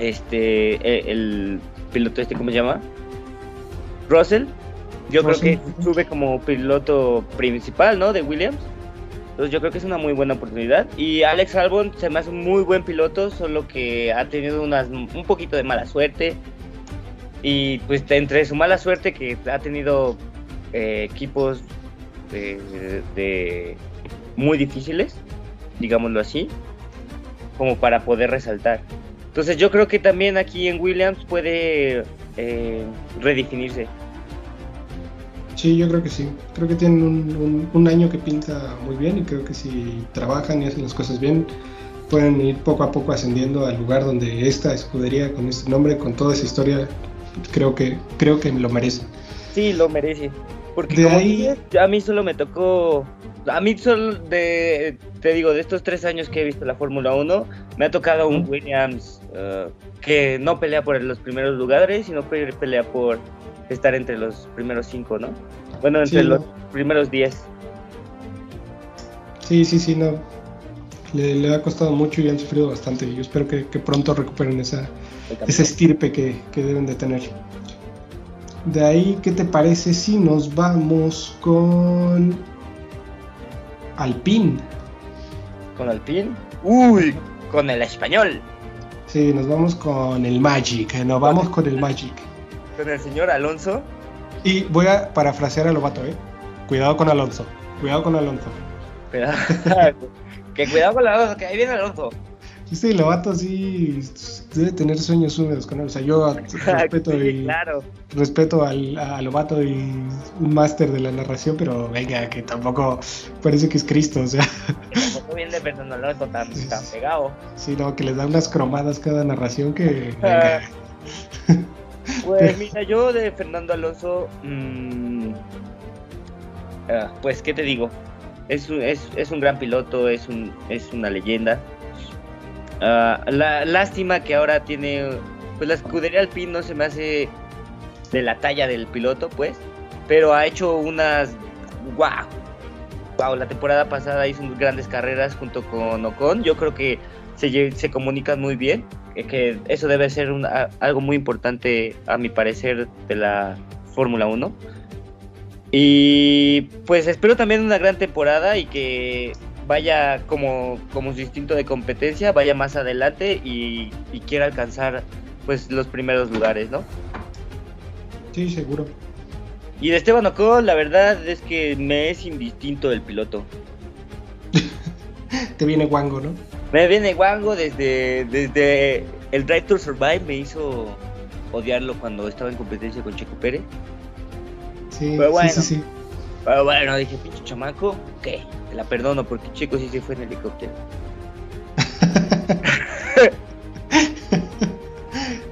este e, el, piloto este cómo se llama Russell yo creo que sube como piloto principal no de Williams. Entonces yo creo que es una muy buena oportunidad. Y Alex Albon se me hace un muy buen piloto solo que ha tenido unas un poquito de mala suerte. Y pues entre su mala suerte que ha tenido eh, equipos de muy difíciles digámoslo así como para poder resaltar. Entonces yo creo que también aquí en Williams puede eh, redefinirse. Sí, yo creo que sí. Creo que tienen un, un, año que pinta muy bien y creo que si trabajan y hacen las cosas bien, pueden ir poco a poco ascendiendo al lugar donde esta escudería con este nombre, con toda esa historia, creo que creo que lo merece. Sí, lo merece. Porque de ahí... a mí solo me tocó a mí solo de, te digo, de estos tres años que he visto la Fórmula 1, me ha tocado un Williams uh, que no pelea por los primeros lugares, sino pelea por estar entre los primeros cinco, ¿no? Bueno, entre los primeros diez. Sí, sí, sí, no. Le, ha costado mucho y han sufrido bastante. Yo espero que, pronto recuperen esa, esa estirpe que, que deben de tener. De ahí, ¿qué te parece si nos vamos con Alpine. ¿Con Alpine? Uy, con el español. Sí, nos vamos con el Magic, nos vamos con el Magic. ¿Con el señor Alonso? Y voy a parafrasear a Lobato, ¿eh? Cuidado con Alonso, cuidado con Alonso. que cuidado con Alonso, que ahí viene Alonso. Sí, Lobato sí debe tener sueños húmedos con él. O sea, yo respeto, y, respeto al, a Lobato y un máster de la narración, pero venga, que tampoco parece que es Cristo, o sea. bien de Fernando Alonso tan, tan pegado. Sí, no, que les da unas cromadas cada narración que. Pues mira, yo de Fernando Alonso. Mmm, pues, ¿qué te digo? Es un, es, es un gran piloto, es, un, es una leyenda. Ah, la lástima que ahora tiene. Pues la escudería Alpine no se me hace de la talla del piloto, pues. Pero ha hecho unas. ¡Wow! Wow, la temporada pasada hizo grandes carreras junto con Ocon. Yo creo que se, se comunican muy bien. Que eso debe ser algo muy importante, a mi parecer, de la Fórmula 1. Y pues espero también una gran temporada y que vaya como, como su instinto de competencia, vaya más adelante y, y quiera alcanzar pues los primeros lugares, ¿no? Sí, seguro. Y de Esteban Ocon, la verdad es que me es indistinto el piloto. Te viene guango, ¿no? Me viene guango desde, desde el Drive to Survive, me hizo odiarlo cuando estaba en competencia con Checo Pérez. Sí, pero bueno, sí, sí, Pero bueno, dije, pinche chamaco, ¿qué? Te la perdono porque Checo sí se fue en helicóptero.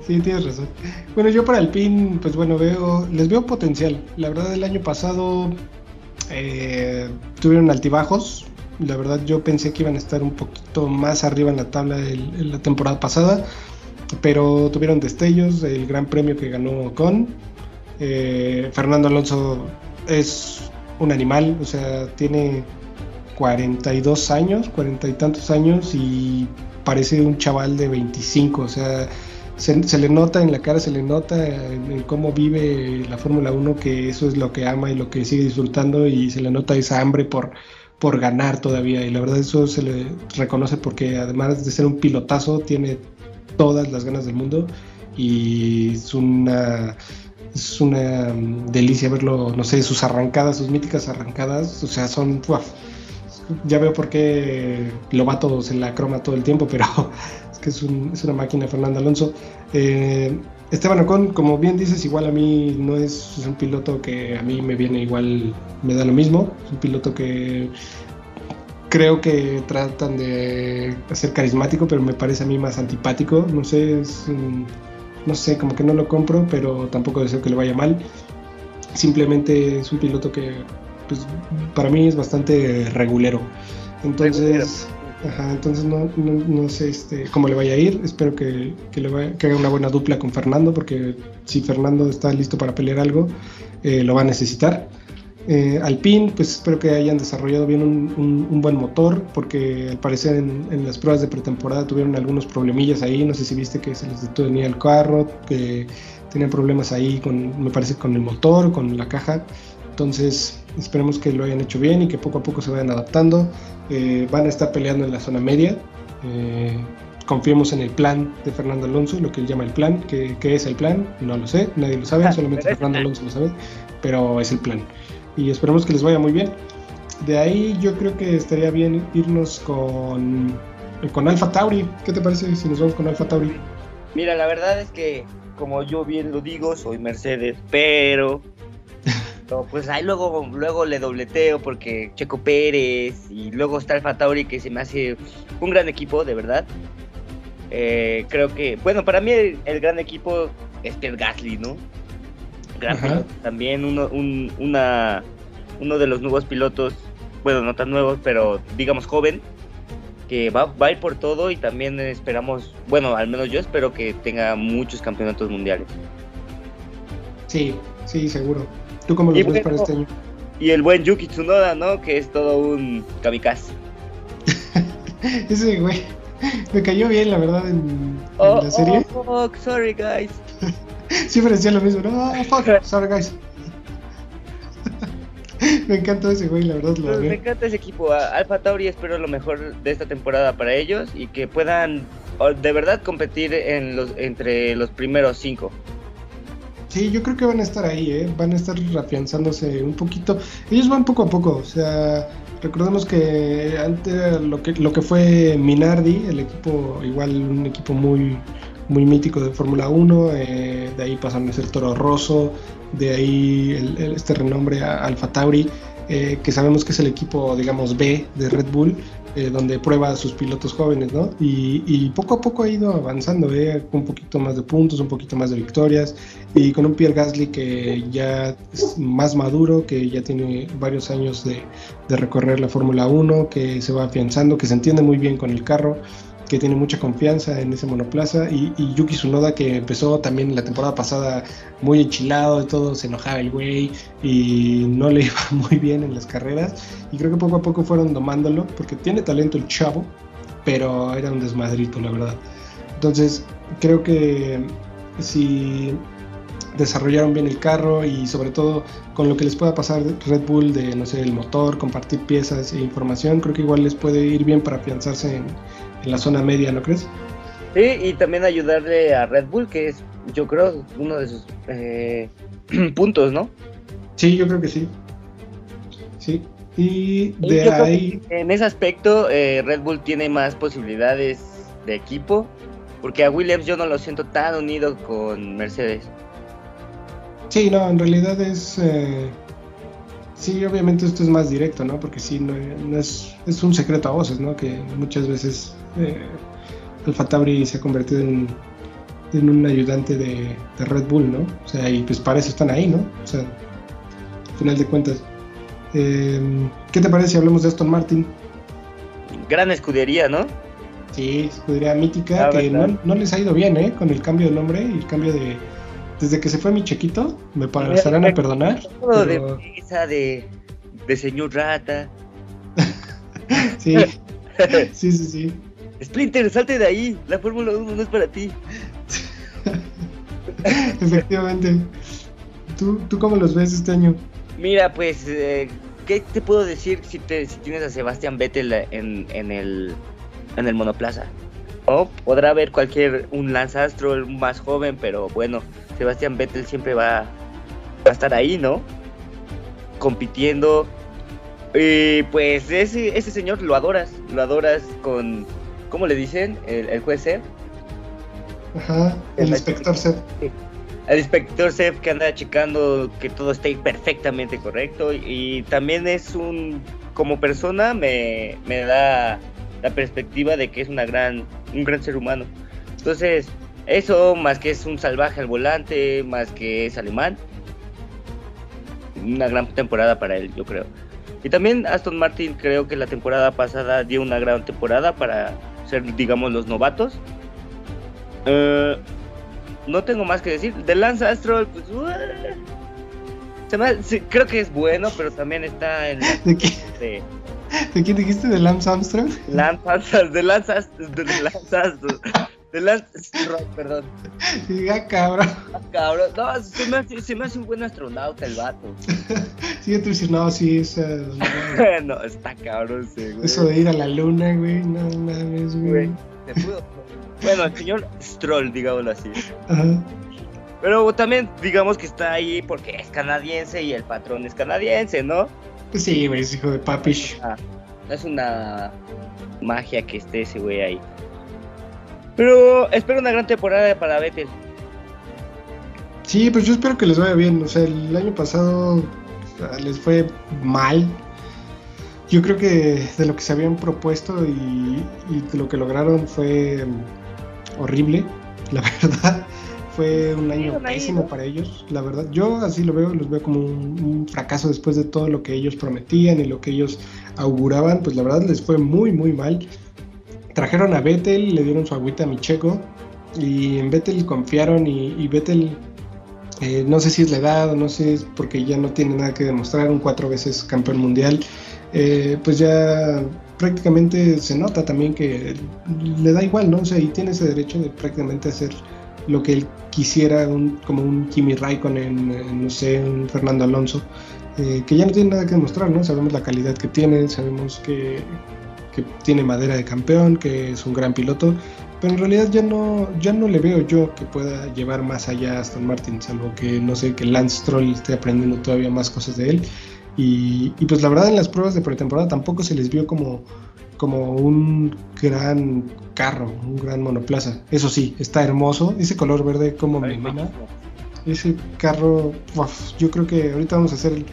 Sí, tienes razón. Bueno, yo para el PIN, pues bueno, veo, les veo potencial. La verdad, el año pasado eh, tuvieron altibajos. La verdad, yo pensé que iban a estar un poquito más arriba en la tabla en la temporada pasada, pero tuvieron destellos. El gran premio que ganó con eh, Fernando Alonso es un animal, o sea, tiene 42 años, cuarenta y tantos años y parece un chaval de 25, o sea se, le nota en la cara, se le nota en, cómo vive la Fórmula 1 que eso es lo que ama y lo que sigue disfrutando y se le nota esa hambre por, por ganar todavía. Y la verdad eso se le reconoce porque además de ser un pilotazo tiene todas las ganas del mundo y es una es una delicia verlo, no sé, sus arrancadas, sus míticas arrancadas, o sea, son ya veo por qué Lobato se la croma todo el tiempo, pero que es, una máquina Fernando Alonso. Eh, Esteban Ocon, como bien dices, igual a mí no es, un piloto que a mí me viene igual, me da lo mismo. Es un piloto que creo que tratan de ser carismático, pero me parece a mí más antipático. No sé, no sé, como que no lo compro, pero tampoco deseo que le vaya mal. Simplemente es un piloto que pues, para mí es bastante regulero. Entonces, Ajá, entonces no, no, sé este, cómo le vaya a ir. Espero que, que le vaya, que haga una buena dupla con Fernando, porque si Fernando está listo para pelear algo, eh, lo va a necesitar. Eh, Alpine, pues espero que hayan desarrollado bien un, un, buen motor, porque al parecer en, en, las pruebas de pretemporada tuvieron algunos problemillas ahí. No sé si viste que se les detenía el carro, que tenían problemas ahí, con, me parece, con el motor, con la caja. Entonces, esperemos que lo hayan hecho bien y que poco a poco se vayan adaptando. Eh, van a estar peleando en la zona media. Eh, confiemos en el plan de Fernando Alonso, lo que él llama el plan. ¿Qué, es el plan? No lo sé, nadie lo sabe, ah, solamente Fernando Alonso lo sabe, pero es el plan. Y esperemos que les vaya muy bien. De ahí yo creo que estaría bien irnos con, con Alfa Tauri. ¿Qué te parece si nos vamos con Alfa Tauri? Mira, la verdad es que, como yo bien lo digo, soy Mercedes, pero pues ahí luego, luego le dobleteo porque Checo Pérez y luego está el Fatauri que se me hace un gran equipo, de verdad. Eh, creo que, bueno, para mí el, gran equipo es Pierre Gasly, ¿no? Gran también uno, una, uno de los nuevos pilotos, bueno, no tan nuevos, pero digamos joven, que va, va a ir por todo y también esperamos, bueno, al menos yo espero que tenga muchos campeonatos mundiales. Sí, sí, seguro. ¿Tú cómo lo ves para este año? Y el buen Yuki Tsunoda, ¿no? Que es todo un kamikaze. Ese güey me cayó bien, la verdad, en, oh, la serie. Oh, fuck, sorry, guys. Siempre decía lo mismo, no, fuck, sorry, guys. me encanta ese güey, la verdad. Lo me encanta ese equipo. Alfa Tauri espero lo mejor de esta temporada para ellos y que puedan de verdad competir en los, entre los primeros cinco. Sí, yo creo que van a estar ahí, ¿eh? van a estar afianzándose un poquito. Ellos van poco a poco, o sea, recordemos que antes lo que, lo que fue Minardi, el equipo, igual un equipo muy, muy mítico de Fórmula 1, eh, de ahí pasaron a ser Toro Rosso, de ahí este renombre a Alfa Tauri. eh, que sabemos que es el equipo, digamos, B de Red Bull, eh, donde prueba a sus pilotos jóvenes, ¿no? Y, poco a poco ha ido avanzando, ¿eh? Un poquito más de puntos, un poquito más de victorias, y con un Pierre Gasly que ya es más maduro, que ya tiene varios años de, de recorrer la Fórmula 1, que se va afianzando, que se entiende muy bien con el carro que tiene mucha confianza en ese monoplaza, y, Yuki Tsunoda que empezó también la temporada pasada muy enchilado, de todo se enojaba el güey y no le iba muy bien en las carreras, y creo que poco a poco fueron domándolo, porque tiene talento el chavo, pero era un desmadrito, la verdad. Entonces, creo que si desarrollaron bien el carro y sobre todo con lo que les pueda pasar Red Bull de, no sé, el motor, compartir piezas e información, creo que igual les puede ir bien para afianzarse en, en la zona media, ¿no crees? Sí, y también ayudarle a Red Bull, que es, yo creo, uno de sus eh, puntos, ¿no? Sí, yo creo que sí. Sí. Y de ahí. En ese aspecto, eh, Red Bull tiene más posibilidades de equipo, porque a Williams yo no lo siento tan unido con Mercedes. Sí, no, en realidad es. Eh, sí, obviamente esto es más directo, ¿no? Porque sí, no, es, es un secreto a voces, ¿no? Que muchas veces eh, Alfa Tauri se ha convertido en, un ayudante de, Red Bull, ¿no? O sea, y pues para eso están ahí, ¿no? O sea, al final de cuentas. Eh, ¿Qué te parece si hablamos de Aston Martin? Gran escudería, ¿no? Sí, escudería mítica, que no, les ha ido bien, ¿eh? Con el cambio de nombre y el cambio de... Desde que se fue mi chequito, me pasarán a perdonar. de de, de señor rata. sí, sí, sí, sí. Splinter, salte de ahí. La Fórmula 1 no es para ti. Efectivamente. ¿Tú, ¿Tú cómo los ves este año? Mira, pues, eh, ¿qué te puedo decir si, te, si tienes a Sebastián Vettel en, en, el, en el monoplaza? O podrá haber cualquier, un lanzastro más joven, pero bueno, Sebastián Vettel siempre va, va a estar ahí, ¿no? Compitiendo. Y pues ese, ese señor lo adoras, lo adoras con ¿Cómo le dicen? El, juez Sef. Ajá, el, inspector Sef. El inspector Sef que anda checando que todo esté perfectamente correcto y también es un, como persona me, me da la perspectiva de que es una gran, un gran ser humano. Entonces, eso, más que es un salvaje al volante, más que es alemán, una gran temporada para él, yo creo. Y también Aston Martin creo que la temporada pasada dio una gran temporada para ser, digamos, los novatos. Eh, no tengo más que decir. De Lance Astro, pues. creo que es bueno, pero también está en. ¿De, qué? De, quién dijiste? ¿De Lance Armstrong? Lance Armstrong, de Lance. De Lance De Lance perdón. Diga cabrón. Ah, cabrón. No, se me, hace, se me, hace, un buen astronauta el vato. Sí, tú dices, no, sí, es. no, está cabrón, sí, güey. Eso de ir a la luna, güey, no mames, güey. pudo. Bueno, el señor Stroll, digámoslo así. Ajá. Pero también digamos que está ahí porque es canadiense y el patrón es canadiense, ¿no? Pues sí, güey, es hijo de papish. Ah, es una magia que esté ese güey ahí. Pero espero una gran temporada para Vettel. Sí, pues yo espero que les vaya bien. O sea, el año pasado les fue mal. Yo creo que de lo que se habían propuesto y, de lo que lograron fue horrible, la verdad. Fue un año pésimo para ellos, la verdad. Yo así lo veo, los veo como un, un, fracaso después de todo lo que ellos prometían y lo que ellos auguraban. Pues la verdad les fue muy, muy mal trajeron a Vettel, le dieron su agüita a Micheco y en Vettel confiaron y, y Vettel eh, no sé si es la edad no sé es porque ya no tiene nada que demostrar, un cuatro veces campeón mundial, eh, pues ya prácticamente se nota también que le da igual, ¿no? O sea, y tiene ese derecho de prácticamente hacer lo que él quisiera, un, como un Kimi Raikkonen, en, no sé, un Fernando Alonso, eh, que ya no tiene nada que demostrar, ¿no? Sabemos la calidad que tiene, sabemos que, que tiene madera de campeón, que es un gran piloto, pero en realidad ya no, ya no le veo yo que pueda llevar más allá a Aston Martin, salvo que no sé, que Lance Stroll esté aprendiendo todavía más cosas de él. Y, pues la verdad en las pruebas de pretemporada tampoco se les vio como, como un gran carro, un gran monoplaza. Eso sí, está hermoso, ese color verde como me Ese carro, yo creo que ahorita vamos a hacer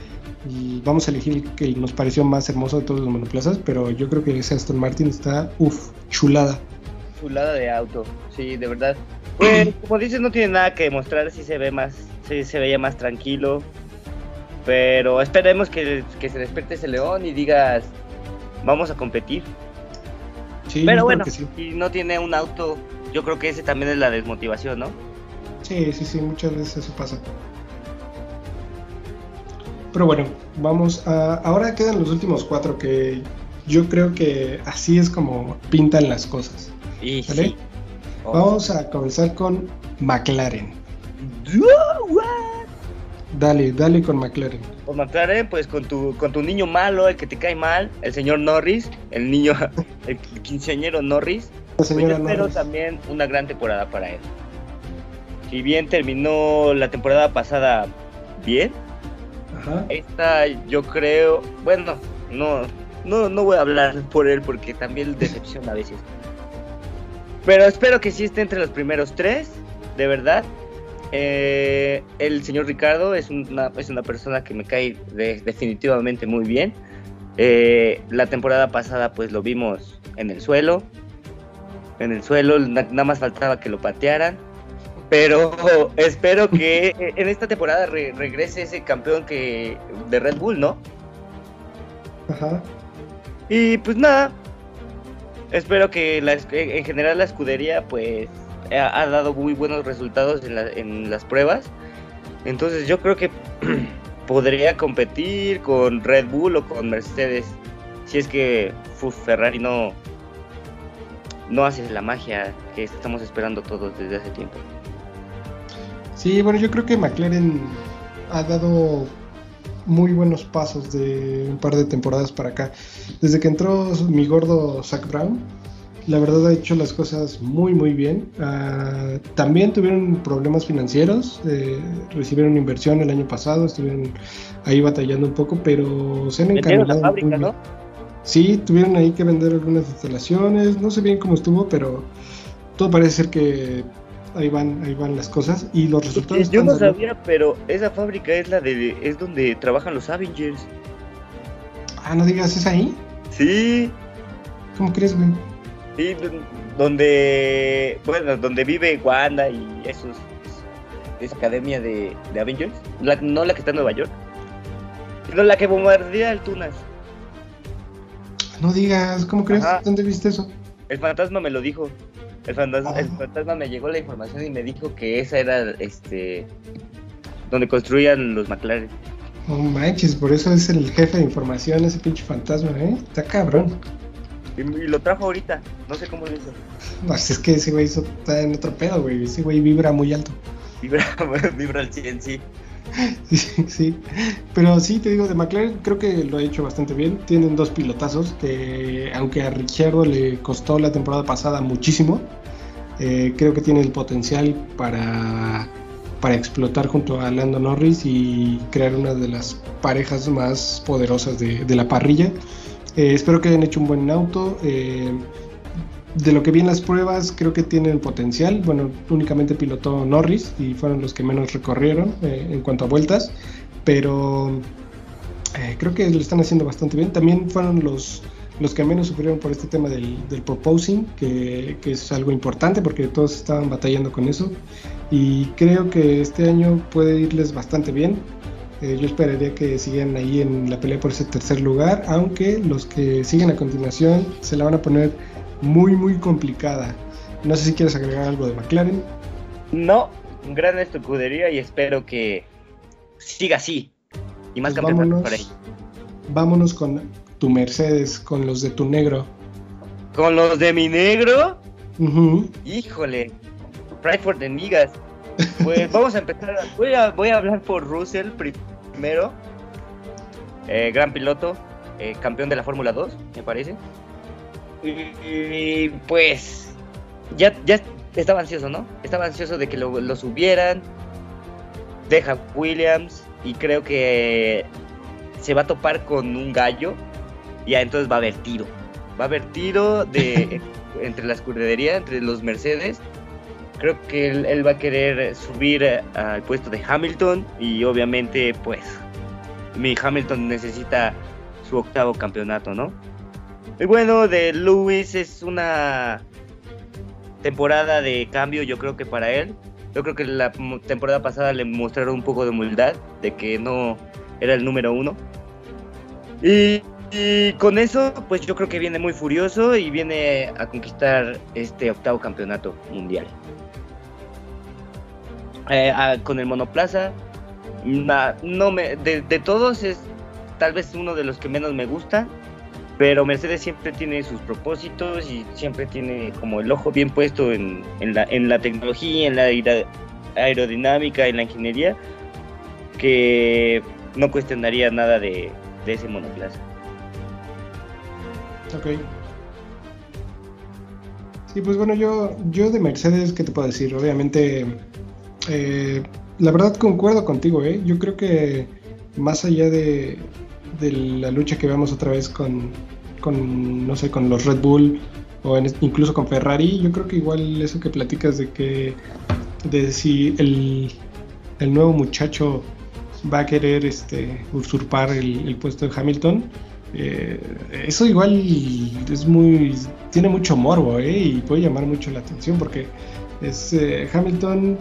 y vamos a elegir el que nos pareció más hermoso de todos los monoplazas, pero yo creo que ese Aston Martin está, uff, chulada. Chulada de auto, sí, de verdad. Pues, como dices, no tiene nada que demostrar, si se ve más, sí se veía más tranquilo, pero esperemos que, se despierte ese león y digas, vamos a competir. Sí, pero bueno, si no tiene un auto, yo creo que ese también es la desmotivación, ¿no? Sí, sí, sí, muchas veces eso pasa. Pero bueno, vamos a... Ahora quedan los últimos cuatro que yo creo que así es como pintan las cosas. ¿vale? Vamos a comenzar con McLaren. Dale, dale con McLaren. Con McLaren, pues con tu, con tu niño malo, el que te cae mal, el señor Norris, el niño, el quinceañero Norris. Pues espero también una gran temporada para él. Si bien terminó la temporada pasada bien, esta yo creo, bueno, no, no, no voy a hablar por él porque también decepciona a veces. Pero espero que sí esté entre los primeros tres, de verdad. Eh, el señor Ricardo es una, es una persona que me cae definitivamente muy bien. Eh, la temporada pasada pues lo vimos en el suelo. En el suelo, nada más faltaba que lo patearan. Pero espero que en esta temporada regrese ese campeón que de Red Bull, ¿no? Ajá. Y pues nada. Espero que en general la escudería pues ha, dado muy buenos resultados en, las pruebas. Entonces yo creo que podría competir con Red Bull o con Mercedes. Si es que Ferrari no, no hace la magia que estamos esperando todos desde hace tiempo. Sí, bueno, yo creo que McLaren ha dado muy buenos pasos de un par de temporadas para acá. Desde que entró mi gordo Zach Brown, la verdad ha hecho las cosas muy muy bien. Ah, también tuvieron problemas financieros, eh, recibieron inversión el año pasado, estuvieron ahí batallando un poco, pero se han encargado. ¿no? Sí, tuvieron ahí que vender algunas instalaciones, no sé bien cómo estuvo, pero todo parece ser que ahí van, ahí van las cosas y los resultados. Yo no sabía, pero esa fábrica es la de, es donde trabajan los Avengers. Ah, no digas, ¿es ahí? Sí. ¿Cómo crees, güey? Sí, donde, bueno, donde vive Wanda y esos, esa academia de, de Avengers, no la que está en Nueva York, sino la que bombardea el Tunas. No digas, ¿cómo crees? ¿Dónde viste eso? El fantasma me lo dijo. El fantasma, me llegó la información y me dijo que esa era este donde construían los McLaren. No manches, por eso es el jefe de información, ese pinche fantasma, ¿eh? Está cabrón. Y, lo trajo ahorita, no sé cómo lo hizo. No, es que ese güey está en otro pedo, güey. Ese güey vibra muy alto. Vibra, vibra al 100, sí. Sí, sí, pero sí, te digo, de McLaren creo que lo ha hecho bastante bien. Tienen dos pilotazos que, aunque a Ricciardo le costó la temporada pasada muchísimo, eh, creo que tiene el potencial para, para explotar junto a Lando Norris y crear una de las parejas más poderosas de, la parrilla. Eh, espero que hayan hecho un buen auto. Eh, de lo que vi las pruebas, creo que tienen potencial. Bueno, únicamente pilotó Norris y fueron los que menos recorrieron eh, en cuanto a vueltas, pero eh, creo que lo están haciendo bastante bien. También fueron los, los que menos sufrieron por este tema del, proposing, que, es algo importante porque todos estaban batallando con eso. Y creo que este año puede irles bastante bien. Eh, yo esperaría que sigan ahí en la pelea por ese tercer lugar, aunque los que siguen a continuación se la van a poner muy, muy complicada. No sé si quieres agregar algo de McLaren. No, gran escudería y espero que siga así. Y más pues vámonos, para Vámonos con tu Mercedes, con los de tu negro. ¿Con los de mi negro? Híjole, Pride de Nigas. Pues vamos a empezar. Voy a, voy a hablar por Russell primero. Eh, gran piloto, eh, campeón de la Fórmula 2, me parece. Y pues ya, ya estaba ansioso, ¿no? Estaba ansioso de que lo, subieran. Deja Williams y creo que se va a topar con un gallo. Y ya entonces va a haber tiro. Va a haber tiro de, entre la escudería, entre los Mercedes. Creo que él, él va a querer subir al puesto de Hamilton y obviamente pues mi Hamilton necesita su octavo campeonato, ¿no? Y bueno, de Lewis es una temporada de cambio, yo creo que para él. Yo creo que la temporada pasada le mostraron un poco de humildad, de que no era el número uno. Y, con eso, pues yo creo que viene muy furioso y viene a conquistar este octavo campeonato mundial. Eh, con el monoplaza, no me, de, de todos es tal vez uno de los que menos me gusta pero Mercedes siempre tiene sus propósitos y siempre tiene como el ojo bien puesto en, la, en la tecnología, en la aerodinámica, en la ingeniería, que no cuestionaría nada de, ese monoplaza. Ok. Sí, pues bueno, yo, yo de Mercedes, ¿qué te puedo decir? Obviamente, eh, la verdad concuerdo contigo, ¿eh? Yo creo que más allá de, de la lucha que vemos otra vez con, con, no sé, con los Red Bull o incluso con Ferrari, yo creo que igual eso que platicas de que de si el, el nuevo muchacho va a querer este, usurpar el, puesto de Hamilton, eh, eso igual es muy tiene mucho morbo ¿eh? y puede llamar mucho la atención porque es eh, Hamilton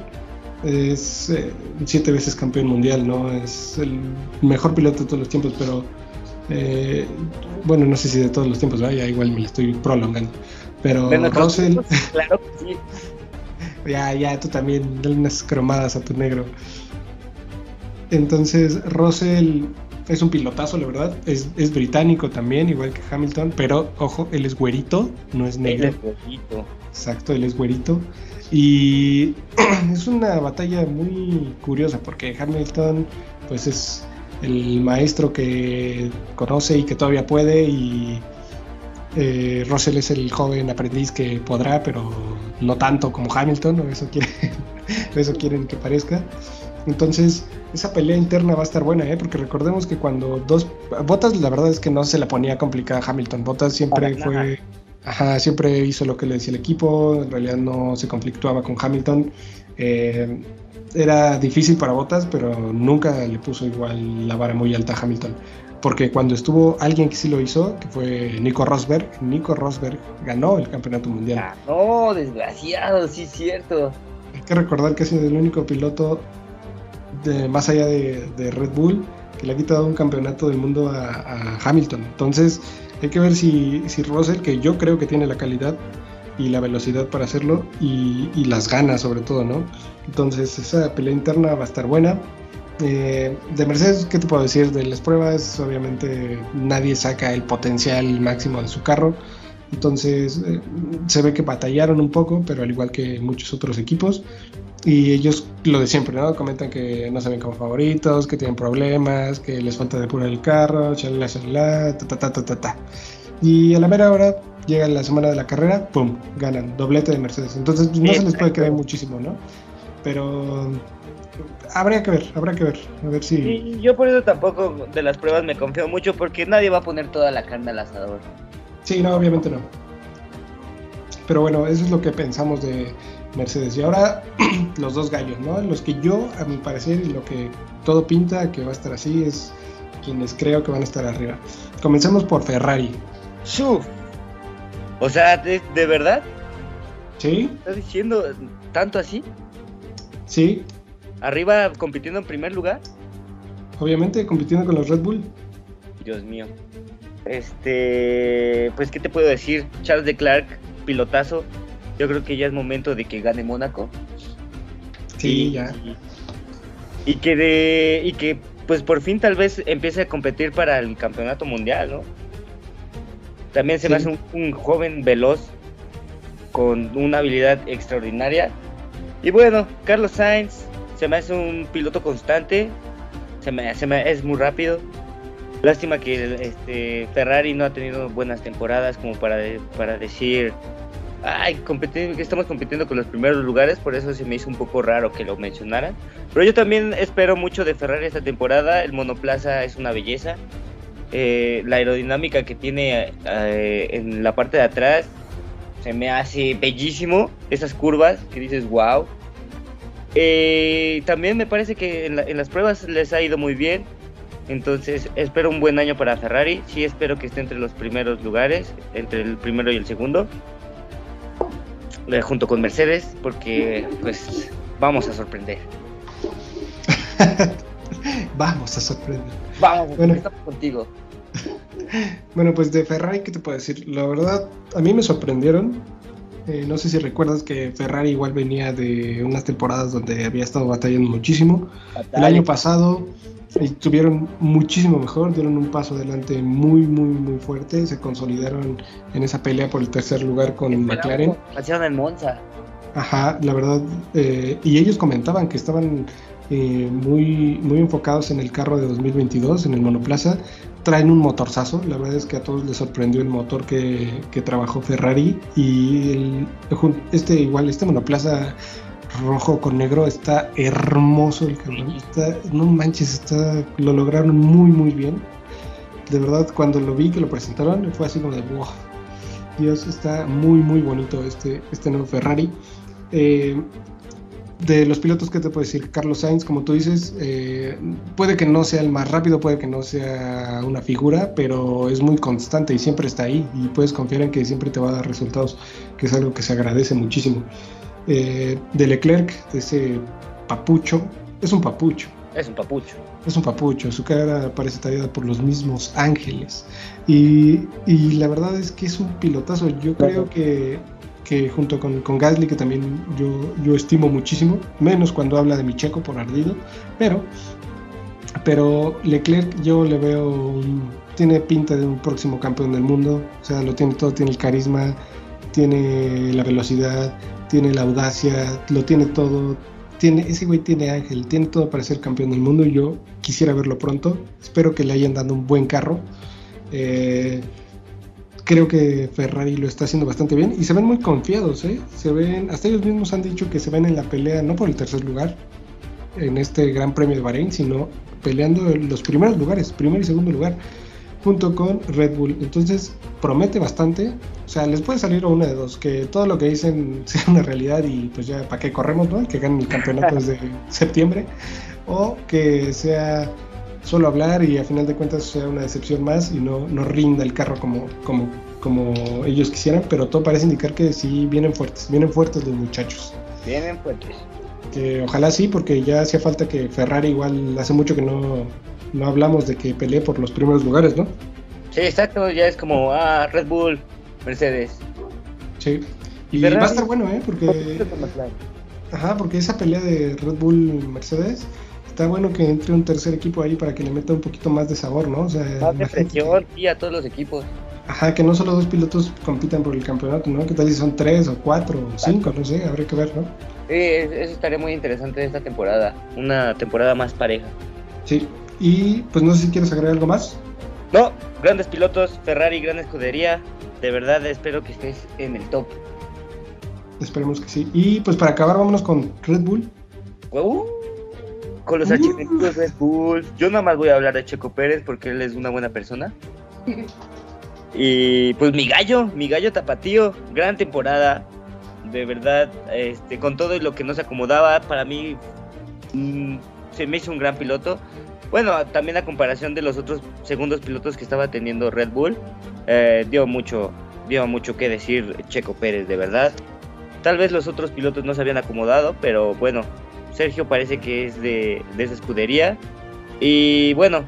es eh, siete veces campeón mundial, ¿no? Es el mejor piloto de todos los tiempos, pero eh, bueno, no sé si de todos los tiempos, ya igual me lo estoy prolongando. Pero Russell. Claro que sí. ya, ya, tú también, dale unas cromadas a tu negro. Entonces, Russell es un pilotazo, la verdad. Es, es, británico también, igual que Hamilton, pero ojo, él es güerito, no es negro. Él es güerito. Exacto, él es güerito. Y es una batalla muy curiosa porque Hamilton, pues es el maestro que conoce y que todavía puede y eh, Russell es el joven aprendiz que podrá, pero no tanto como Hamilton, o eso, quiere, eso quieren que parezca. Entonces, esa pelea interna va a estar buena, ¿eh? porque recordemos que cuando dos. Botas, la verdad es que no se la ponía complicada a Hamilton. Botas siempre fue. Ajá, siempre hizo lo que le decía el equipo, en realidad no se conflictuaba con Hamilton. Eh, era difícil para Botas, pero nunca le puso igual la vara muy alta a Hamilton. Porque cuando estuvo alguien que sí lo hizo, que fue Nico Rosberg, Nico Rosberg ganó el campeonato mundial. No, desgraciado, sí es cierto. Hay que recordar que ha sido el único piloto de, más allá de, Red Bull que le ha quitado un campeonato del mundo a, Hamilton. Entonces hay que ver si, si Russell, que yo creo que tiene la calidad, y la velocidad para hacerlo y, las ganas sobre todo, ¿no? Entonces esa pelea interna va a estar buena. Eh, de Mercedes, ¿qué te puedo decir? De las pruebas, obviamente nadie saca el potencial máximo de su carro. Entonces eh, se ve que batallaron un poco, pero al igual que muchos otros equipos. Y ellos lo de siempre, ¿no? Comentan que no saben como favoritos, que tienen problemas, que les falta depurar el carro, chalala, chalala, ta, ta, ta, ta, ta. Y a la mera hora llega la semana de la carrera, ¡pum! Ganan, doblete de Mercedes. Entonces pues, no se les puede quedar muchísimo, ¿no? Pero habría que ver, habrá que ver, a ver si... yo por eso tampoco de las pruebas me confío mucho porque nadie va a poner toda la carne al asador. Sí, no, obviamente no. Pero bueno, eso es lo que pensamos de Mercedes. Y ahora los dos gallos, ¿no? Los que yo, a mi parecer, y lo que todo pinta que va a estar así, es quienes creo que van a estar arriba. Comencemos por Ferrari. Suf. O sea, ¿de, verdad? Sí. ¿Estás diciendo tanto así? Sí. ¿Arriba compitiendo en primer lugar? Obviamente, compitiendo con los Red Bull. Dios mío. Este, pues, ¿qué te puedo decir? Charles de Clark, pilotazo. Yo creo que ya es momento de que gane Mónaco. Sí, ya. Y, que de, y que, pues, por fin tal vez empiece a competir para el campeonato mundial, ¿no? También se me hace un, joven veloz con una habilidad extraordinaria. Y bueno, Carlos Sainz se me hace un piloto constante, se me, se es muy rápido. Lástima que este, Ferrari no ha tenido buenas temporadas como para, para decir, ay, que estamos compitiendo con los primeros lugares, por eso se me hizo un poco raro que lo mencionaran. Pero yo también espero mucho de Ferrari esta temporada, el monoplaza es una belleza, eh, la aerodinámica que tiene eh, en la parte de atrás se me hace bellísimo. Esas curvas que dices, wow. Eh, también me parece que en, las pruebas les ha ido muy bien. Entonces espero un buen año para Ferrari. Sí espero que esté entre los primeros lugares, entre el primero y el segundo, eh, junto con Mercedes, porque pues vamos a sorprender. vamos a sorprender. Vamos, bueno, estamos contigo. Bueno, pues de Ferrari, ¿qué te puedo decir? La verdad, a mí me sorprendieron. Eh, no sé si recuerdas que Ferrari igual venía de unas temporadas donde había estado batallando muchísimo. El año pasado estuvieron muchísimo mejor, dieron un paso adelante muy, muy, muy fuerte, se consolidaron en esa pelea por el tercer lugar con McLaren. Hicieron en Monza. Ajá, la verdad, eh, y ellos comentaban que estaban eh, muy, muy enfocados en el carro de 2022, en el monoplaza. Traen un motorzazo, la verdad es que a todos les sorprendió el motor que, que trabajó Ferrari y el, este igual, este monoplaza rojo con negro, está hermoso el cabrón. no manches, está, lo lograron muy, muy bien. De verdad, cuando lo vi que lo presentaron, fue así como de wow. Dios, está muy, muy bonito este, este nuevo Ferrari. Eh, de los pilotos, ¿qué te puedo decir? Carlos Sainz, como tú dices, eh, puede que no sea el más rápido, puede que no sea una figura, pero es muy constante y siempre está ahí y puedes confiar en que siempre te va a dar resultados, que es algo que se agradece muchísimo. Eh, de Leclerc, de ese papucho, es un papucho. Es un papucho. Es un papucho, su cara parece tallada por los mismos ángeles. Y, y la verdad es que es un pilotazo. Yo creo que, junto con, con, Gasly, que también yo, yo estimo muchísimo, menos cuando habla de mi checo por ardido, pero, pero Leclerc yo le veo, tiene pinta de un próximo campeón del mundo, o sea, lo tiene todo, tiene el carisma, tiene la velocidad, tiene la audacia, lo tiene todo. Tiene, ese güey tiene ángel, tiene todo para ser campeón del mundo yo quisiera verlo pronto. Espero que le hayan dado un buen carro. Eh, creo que Ferrari lo está haciendo bastante bien y se ven muy confiados, ¿eh? Se ven, hasta ellos mismos han dicho que se ven en la pelea no por el tercer lugar en este Gran Premio de Bahrein, sino peleando en los primeros lugares, primer y segundo lugar junto con Red Bull. Entonces promete bastante. O sea, les puede salir una de dos, que todo lo que dicen sea una realidad y pues ya para qué corremos, ¿no? Que ganen el campeonato desde septiembre. O que sea solo hablar y a final de cuentas sea una decepción más y no, no rinda el carro como, como, como ellos quisieran. Pero todo parece indicar que sí vienen fuertes, vienen fuertes los muchachos. Vienen fuertes. Que ojalá sí, porque ya hacía falta que Ferrari igual hace mucho que no no hablamos de que pelee por los primeros lugares, ¿no? Sí, exacto, ya es como, ah, Red Bull, Mercedes. Sí, y va a estar bueno, ¿eh? Porque... Ajá, porque esa pelea de Red Bull-Mercedes, está bueno que entre un tercer equipo ahí para que le meta un poquito más de sabor, ¿no? O sea, más de presión, y a todos los equipos. Ajá, que no solo dos pilotos compitan por el campeonato, ¿no? ¿Qué tal si son tres o cuatro o cinco? No sé, habrá que ver, ¿no? Sí, eso estaría muy interesante esta temporada, una temporada más pareja. Sí, y pues no sé si quieres agregar algo más. No, grandes pilotos, Ferrari, gran escudería. De verdad espero que estés en el top. Esperemos que sí. Y pues para acabar, vámonos con Red Bull. Uh, con los uh. de Red Bull. Yo nada más voy a hablar de Checo Pérez porque él es una buena persona. y pues mi gallo, mi gallo tapatío, gran temporada. De verdad, este, con todo lo que no se acomodaba, para mí mm, se me hizo un gran piloto. Bueno, también a comparación de los otros segundos pilotos que estaba teniendo Red Bull, eh, dio mucho, dio mucho que decir Checo Pérez, de verdad. Tal vez los otros pilotos no se habían acomodado, pero bueno, Sergio parece que es de, esa escudería. Y bueno,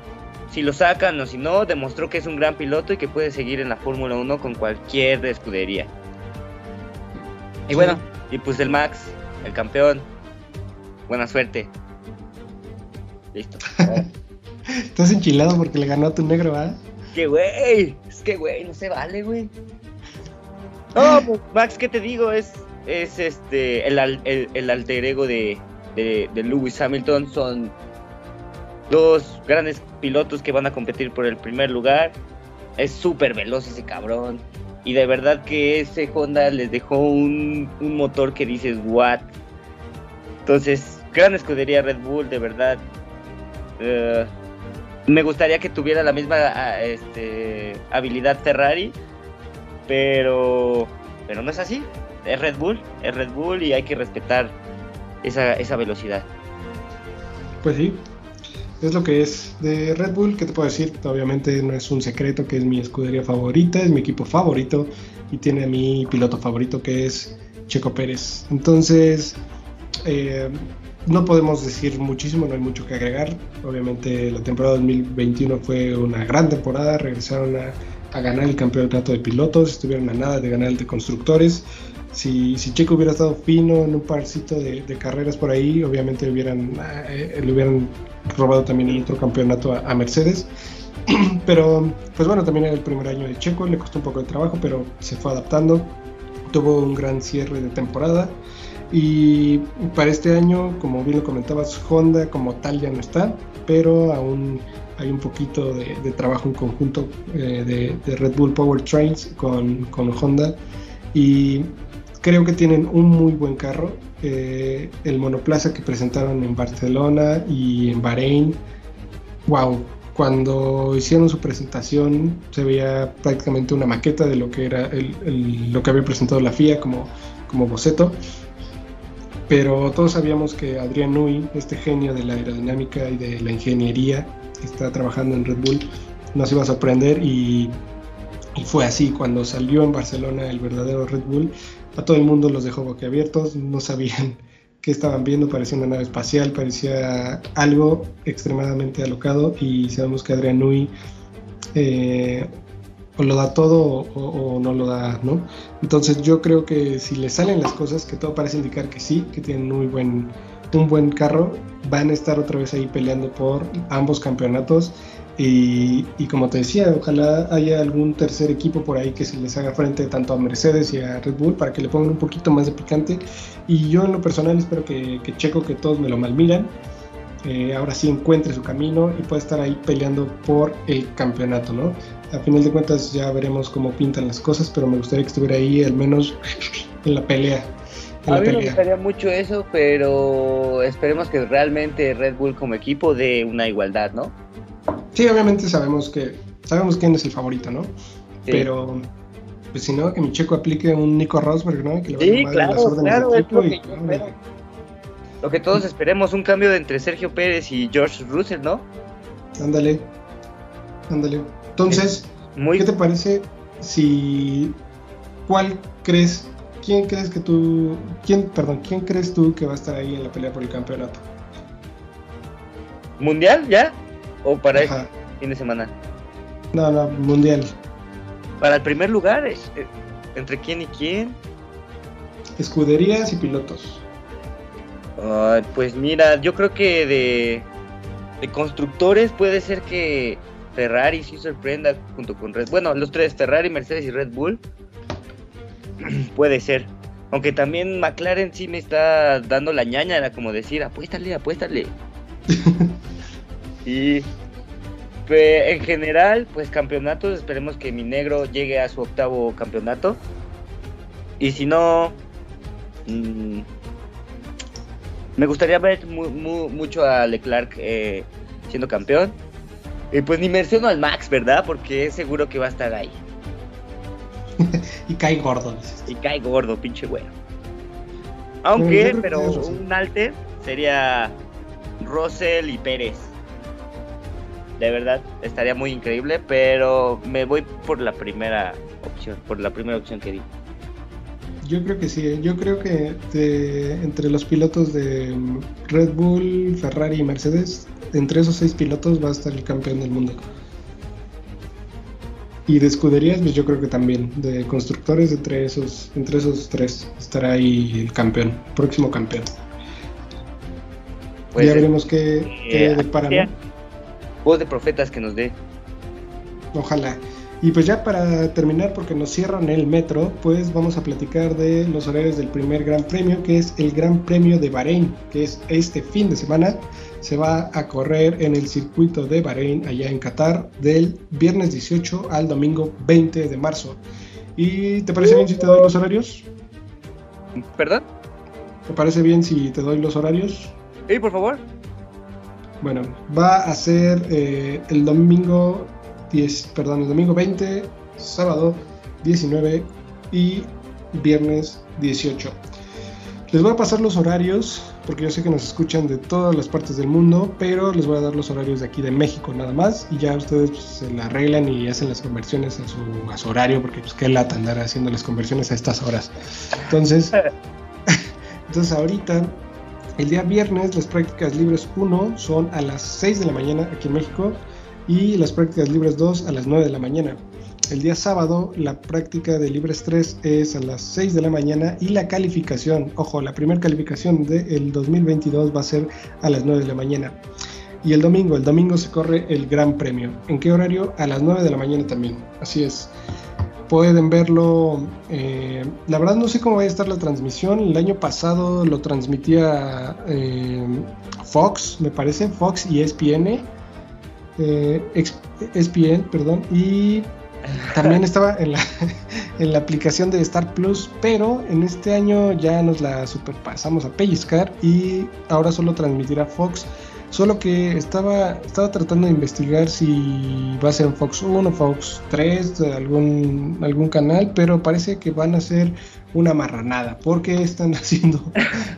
si lo sacan o si no, demostró que es un gran piloto y que puede seguir en la Fórmula 1 con cualquier escudería. Y bueno, y pues el Max, el campeón. Buena suerte. Listo. Estás enchilado porque le ganó a tu negro, ¿verdad? Que güey, es que güey, no se vale, güey. No, pues Max, ¿qué te digo? Es, es este el, el, alter ego de, de, Lewis Hamilton. Son dos grandes pilotos que van a competir por el primer lugar. Es súper veloz ese cabrón. Y de verdad que ese Honda les dejó un, un motor que dices, what. Entonces, gran escudería Red Bull, de verdad. Eh, me gustaría que tuviera la misma ah, este, habilidad Ferrari, pero, pero no es así. Es Red Bull, es Red Bull y hay que respetar esa, esa velocidad. Pues sí. es lo que es de Red Bull. ¿Qué te puedo decir? Obviamente no es un secreto que es mi escudería favorita, es mi equipo favorito y tiene a mi piloto favorito que es Checo Pérez. Entonces, eh, no podemos decir muchísimo, no hay mucho que agregar. Obviamente la temporada 2021 fue una gran temporada, regresaron a, ganar el campeonato de pilotos, estuvieron a nada de ganar el de constructores. Si, si Checo hubiera estado fino en un parcito de, carreras por ahí, obviamente hubieran, eh, le hubieran robado también el otro campeonato a, a, Mercedes. Pero, pues bueno, también era el primer año de Checo, le costó un poco de trabajo, pero se fue adaptando. Tuvo un gran cierre de temporada. Y para este año, como bien lo comentabas, Honda como tal ya no está, pero aún hay un poquito de, trabajo en conjunto eh, de, Red Bull Power Trains con, con, Honda. Y creo que tienen un muy buen carro. Eh, el monoplaza que presentaron en Barcelona y en Bahrein, wow, cuando hicieron su presentación se veía prácticamente una maqueta de lo que era lo que había presentado la FIA como, boceto pero todos sabíamos que Adrián Nui, este genio de la aerodinámica y de la ingeniería está trabajando en Red Bull, nos iba a sorprender y, fue así. Cuando salió en Barcelona el verdadero Red Bull, a todo el mundo los dejó boquiabiertos, no sabían qué estaban viendo, parecía una nave espacial, parecía algo extremadamente alocado y sabemos que Adrián Nui eh, o lo da todo o, no lo da, ¿no? Entonces yo creo que si le salen las cosas, que todo parece indicar que sí, que tienen muy buen, un buen carro, van a estar otra vez ahí peleando por ambos campeonatos. Y, y, como te decía, ojalá haya algún tercer equipo por ahí que se les haga frente tanto a Mercedes y a Red Bull para que le pongan un poquito más de picante. Y yo en lo personal espero que, que Checo, que todos me lo malmiran, eh, ahora sí encuentre su camino y pueda estar ahí peleando por el campeonato, ¿no? a final de cuentas ya veremos cómo pintan las cosas, pero me gustaría que estuviera ahí al menos en la pelea. a mí me gustaría mucho eso, pero esperemos que realmente Red Bull como equipo dé una igualdad, ¿no? Sí, obviamente sabemos que sabemos quién es el favorito, ¿no? Pero pues si no, que mi checo aplique un Nico Rosberg, ¿no? Que le sí, claro, claro, es lo que, lo que todos esperemos, un cambio de entre Sergio Pérez y George Russell, ¿no? Ándale, ándale. Entonces, ¿qué te parece si cuál crees, quién crees que tú, quién, perdón, quién crees tú que va a estar ahí en la pelea por el campeonato? ¿Mundial ya? ¿O para el este fin de semana? No, no, mundial. Para el primer lugar, eh, ¿entre quién y quién? Escuderías y pilotos. pues mira, yo creo que de, de constructores puede ser que Ferrari sí sorprenda junto con Red Bueno, los tres, Ferrari, Mercedes y Red Bull. Puede ser. Aunque también McLaren sí me está dando la ñaña, era como decir, apuéstale, apuéstale. y en general, pues campeonatos, esperemos que mi negro llegue a su octavo campeonato. Y si no, mm, me gustaría ver mucho a Leclerc eh, siendo campeón. Y pues ni menciono al Max, ¿verdad? Porque es seguro que va a estar ahí. y cae gordo. Y cae gordo, pinche güey. Aunque, pero un alter sería Russell y Pérez. De verdad, estaría muy increíble, pero me voy por la primera opción, por la primera opción que di. Yo creo que sí, ¿eh? yo creo que entre los pilotos de Red Bull, Ferrari y Mercedes, entre esos seis pilotos va a estar el campeón del mundo. Y de escuderías, pues yo creo que también. De constructores, entre esos, entre esos tres estará ahí el campeón, próximo campeón. Pues, ya veremos qué, eh, qué Voz de profetas que nos dé. Ojalá. Y pues ya para terminar, porque nos cierran el metro, pues vamos a platicar de los horarios del primer Gran Premio, que es el Gran Premio de Bahrein, que es este fin de semana. Se va a correr en el circuito de Bahrein, allá en Qatar, del viernes 18 al domingo 20 de marzo. ¿Y te parece bien si te doy los horarios? ¿Perdón? ¿Te parece bien si te doy los horarios? Sí, por favor. Bueno, va a ser eh, el domingo perdón, el domingo 20, sábado 19 y viernes 18. Les voy a pasar los horarios, porque yo sé que nos escuchan de todas las partes del mundo, pero les voy a dar los horarios de aquí de México nada más, y ya ustedes pues, se la arreglan y hacen las conversiones a su, a su horario, porque pues qué lata andar haciendo las conversiones a estas horas. Entonces, entonces ahorita, el día viernes, las prácticas libres 1 son a las 6 de la mañana aquí en México, y las prácticas libres 2 a las 9 de la mañana. El día sábado la práctica de Libres 3 es a las 6 de la mañana y la calificación, ojo, la primera calificación del 2022 va a ser a las 9 de la mañana. Y el domingo, el domingo se corre el Gran Premio. ¿En qué horario? A las 9 de la mañana también. Así es. Pueden verlo. Eh, la verdad no sé cómo va a estar la transmisión. El año pasado lo transmitía eh, Fox, me parece, Fox y ESPN. Eh, ESPN, perdón. Y también estaba en la, en la aplicación de Star Plus, pero en este año ya nos la superpasamos a pellizcar y ahora solo transmitirá Fox. Solo que estaba, estaba tratando de investigar si va a ser Fox 1, Fox 3, algún, algún canal, pero parece que van a ser una marranada, porque están haciendo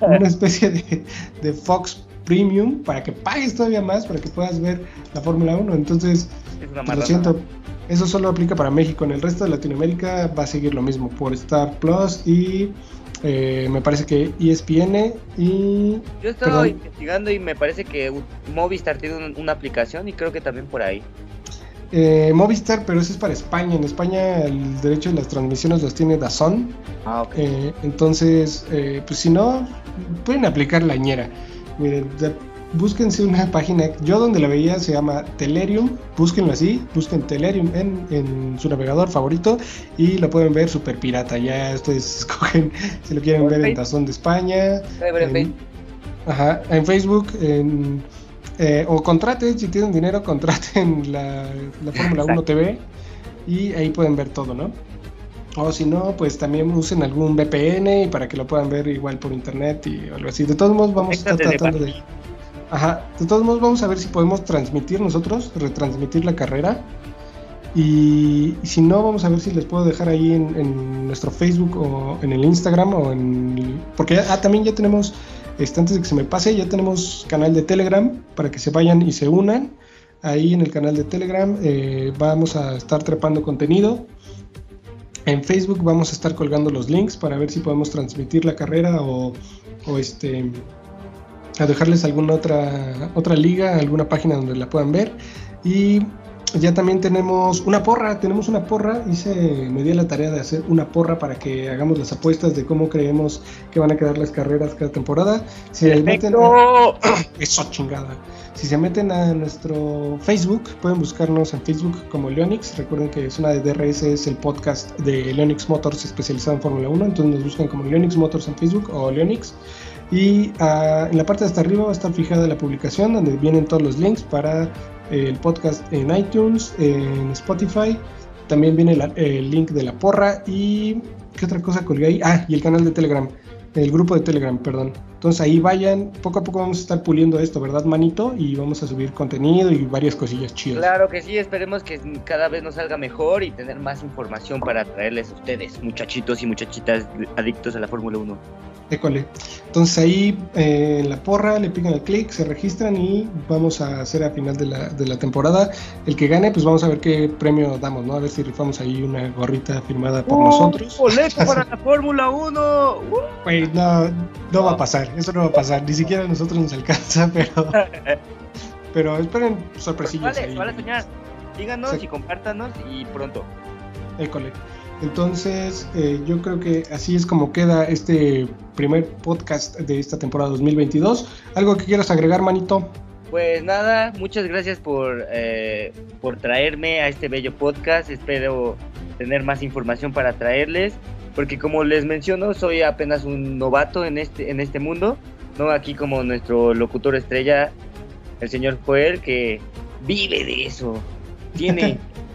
una especie de, de Fox Premium para que pagues todavía más, para que puedas ver la Fórmula 1. Entonces, lo siento, eso solo aplica para México. En el resto de Latinoamérica va a seguir lo mismo por Star Plus y eh, me parece que ESPN y... Yo estaba investigando y me parece que Movistar tiene una aplicación y creo que también por ahí. Eh, Movistar, pero eso es para España. En España el derecho de las transmisiones los tiene Dazón. Ah, ok. Eh, entonces, pues si no, pueden aplicar la ñera. Miren, búsquense una página, yo donde la veía se llama Telerium, búsquenlo así, busquen Telerium en, su navegador favorito y lo pueden ver super pirata, ya ustedes escogen si lo quieren ver en Tazón de España, en, ajá, en Facebook, en, eh, o contraten, si tienen dinero, contraten la, la Fórmula 1 TV y ahí pueden ver todo, ¿no? O si no, pues también usen algún VPN y para que lo puedan ver igual por internet y algo así. De todos modos, vamos a estar tratando de Ajá, de todos modos vamos a ver si podemos transmitir nosotros, retransmitir la carrera. Y, si no, vamos a ver si les puedo dejar ahí en, nuestro Facebook o en el Instagram o en... porque ah, también ya tenemos, este, antes de que se me pase, ya tenemos canal de Telegram para que se vayan y se unan. Ahí en el canal de Telegram eh, vamos a estar trepando contenido. En Facebook vamos a estar colgando los links para ver si podemos transmitir la carrera o, o este a dejarles alguna otra, otra liga, alguna página donde la puedan ver. Y ya también tenemos una porra, tenemos una porra, hice, me di la tarea de hacer una porra para que hagamos las apuestas de cómo creemos que van a quedar las carreras cada temporada. Si meten eso chingada. Si se meten a nuestro Facebook, pueden buscarnos en Facebook como Leonix. Recuerden que es una de DRS, es el podcast de Leonix Motors especializado en Fórmula 1. Entonces nos buscan como Leonix Motors en Facebook o Leonix. Y ah, en la parte de hasta arriba va a estar fijada la publicación donde vienen todos los links para eh, el podcast en iTunes, en Spotify. También viene el link de la porra y ¿qué otra cosa colgué ahí? Ah, y el canal de Telegram, el grupo de Telegram, perdón. Entonces ahí vayan, poco a poco vamos a estar puliendo esto, ¿verdad, manito? Y vamos a subir contenido y varias cosillas chidas. Claro que sí, esperemos que cada vez nos salga mejor y tener más información para traerles a ustedes, muchachitos y muchachitas adictos a la Fórmula 1. École. Entonces ahí eh, en la porra le pican el clic, se registran y vamos a hacer a final de la, de la, temporada. El que gane, pues vamos a ver qué premio damos, ¿no? A ver si rifamos ahí una gorrita firmada por nosotros. ¡Boleto para la Fórmula 1! Pues no, no va a pasar, eso no va a pasar. Ni siquiera a nosotros nos alcanza, pero. pero esperen sorpresillas. Vale, vale soñar. Díganos y compártanos y pronto. École. Entonces, eh, yo creo que así es como queda este primer podcast de esta temporada 2022. ¿Algo que quieras agregar, manito? Pues nada, muchas gracias por, eh, por traerme a este bello podcast. Espero tener más información para traerles, porque como les menciono, soy apenas un novato en este, en este mundo. No aquí como nuestro locutor estrella, el señor Joel, que vive de eso. Tiene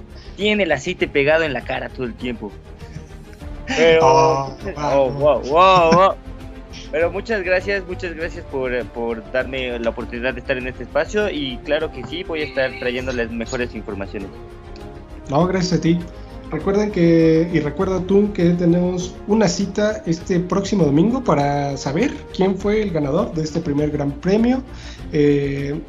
tiene el aceite pegado en la cara todo el tiempo. Pero, oh, oh, Pero muchas gracias, muchas gracias por, por, darme la oportunidad de estar en este espacio y claro que sí, voy a estar trayéndoles mejores informaciones. No, gracias a ti. Recuerden que, y recuerda tú que tenemos una cita este próximo domingo para saber quién fue el ganador de este primer gran premio. Eh,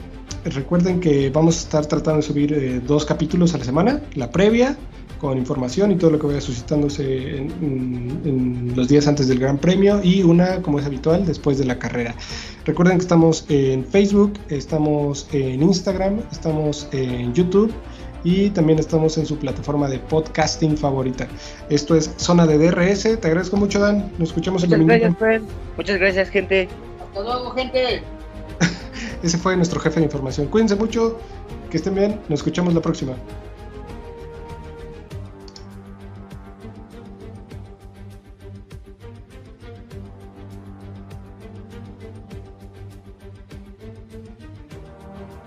recuerden que vamos a estar tratando de subir eh, dos capítulos a la semana, la previa con información y todo lo que vaya suscitándose en, los días antes del Gran Premio y una, como es habitual, después de la carrera. Recuerden que estamos en Facebook, estamos en Instagram, estamos en YouTube y también estamos en su plataforma de podcasting favorita. Esto es Zona de DRS. Te agradezco mucho, Dan. Nos escuchamos Muchas el domingo. Gracias, Muchas gracias, gente. Hasta luego, gente. Ese fue nuestro jefe de información. Cuídense mucho, que estén bien. Nos escuchamos la próxima.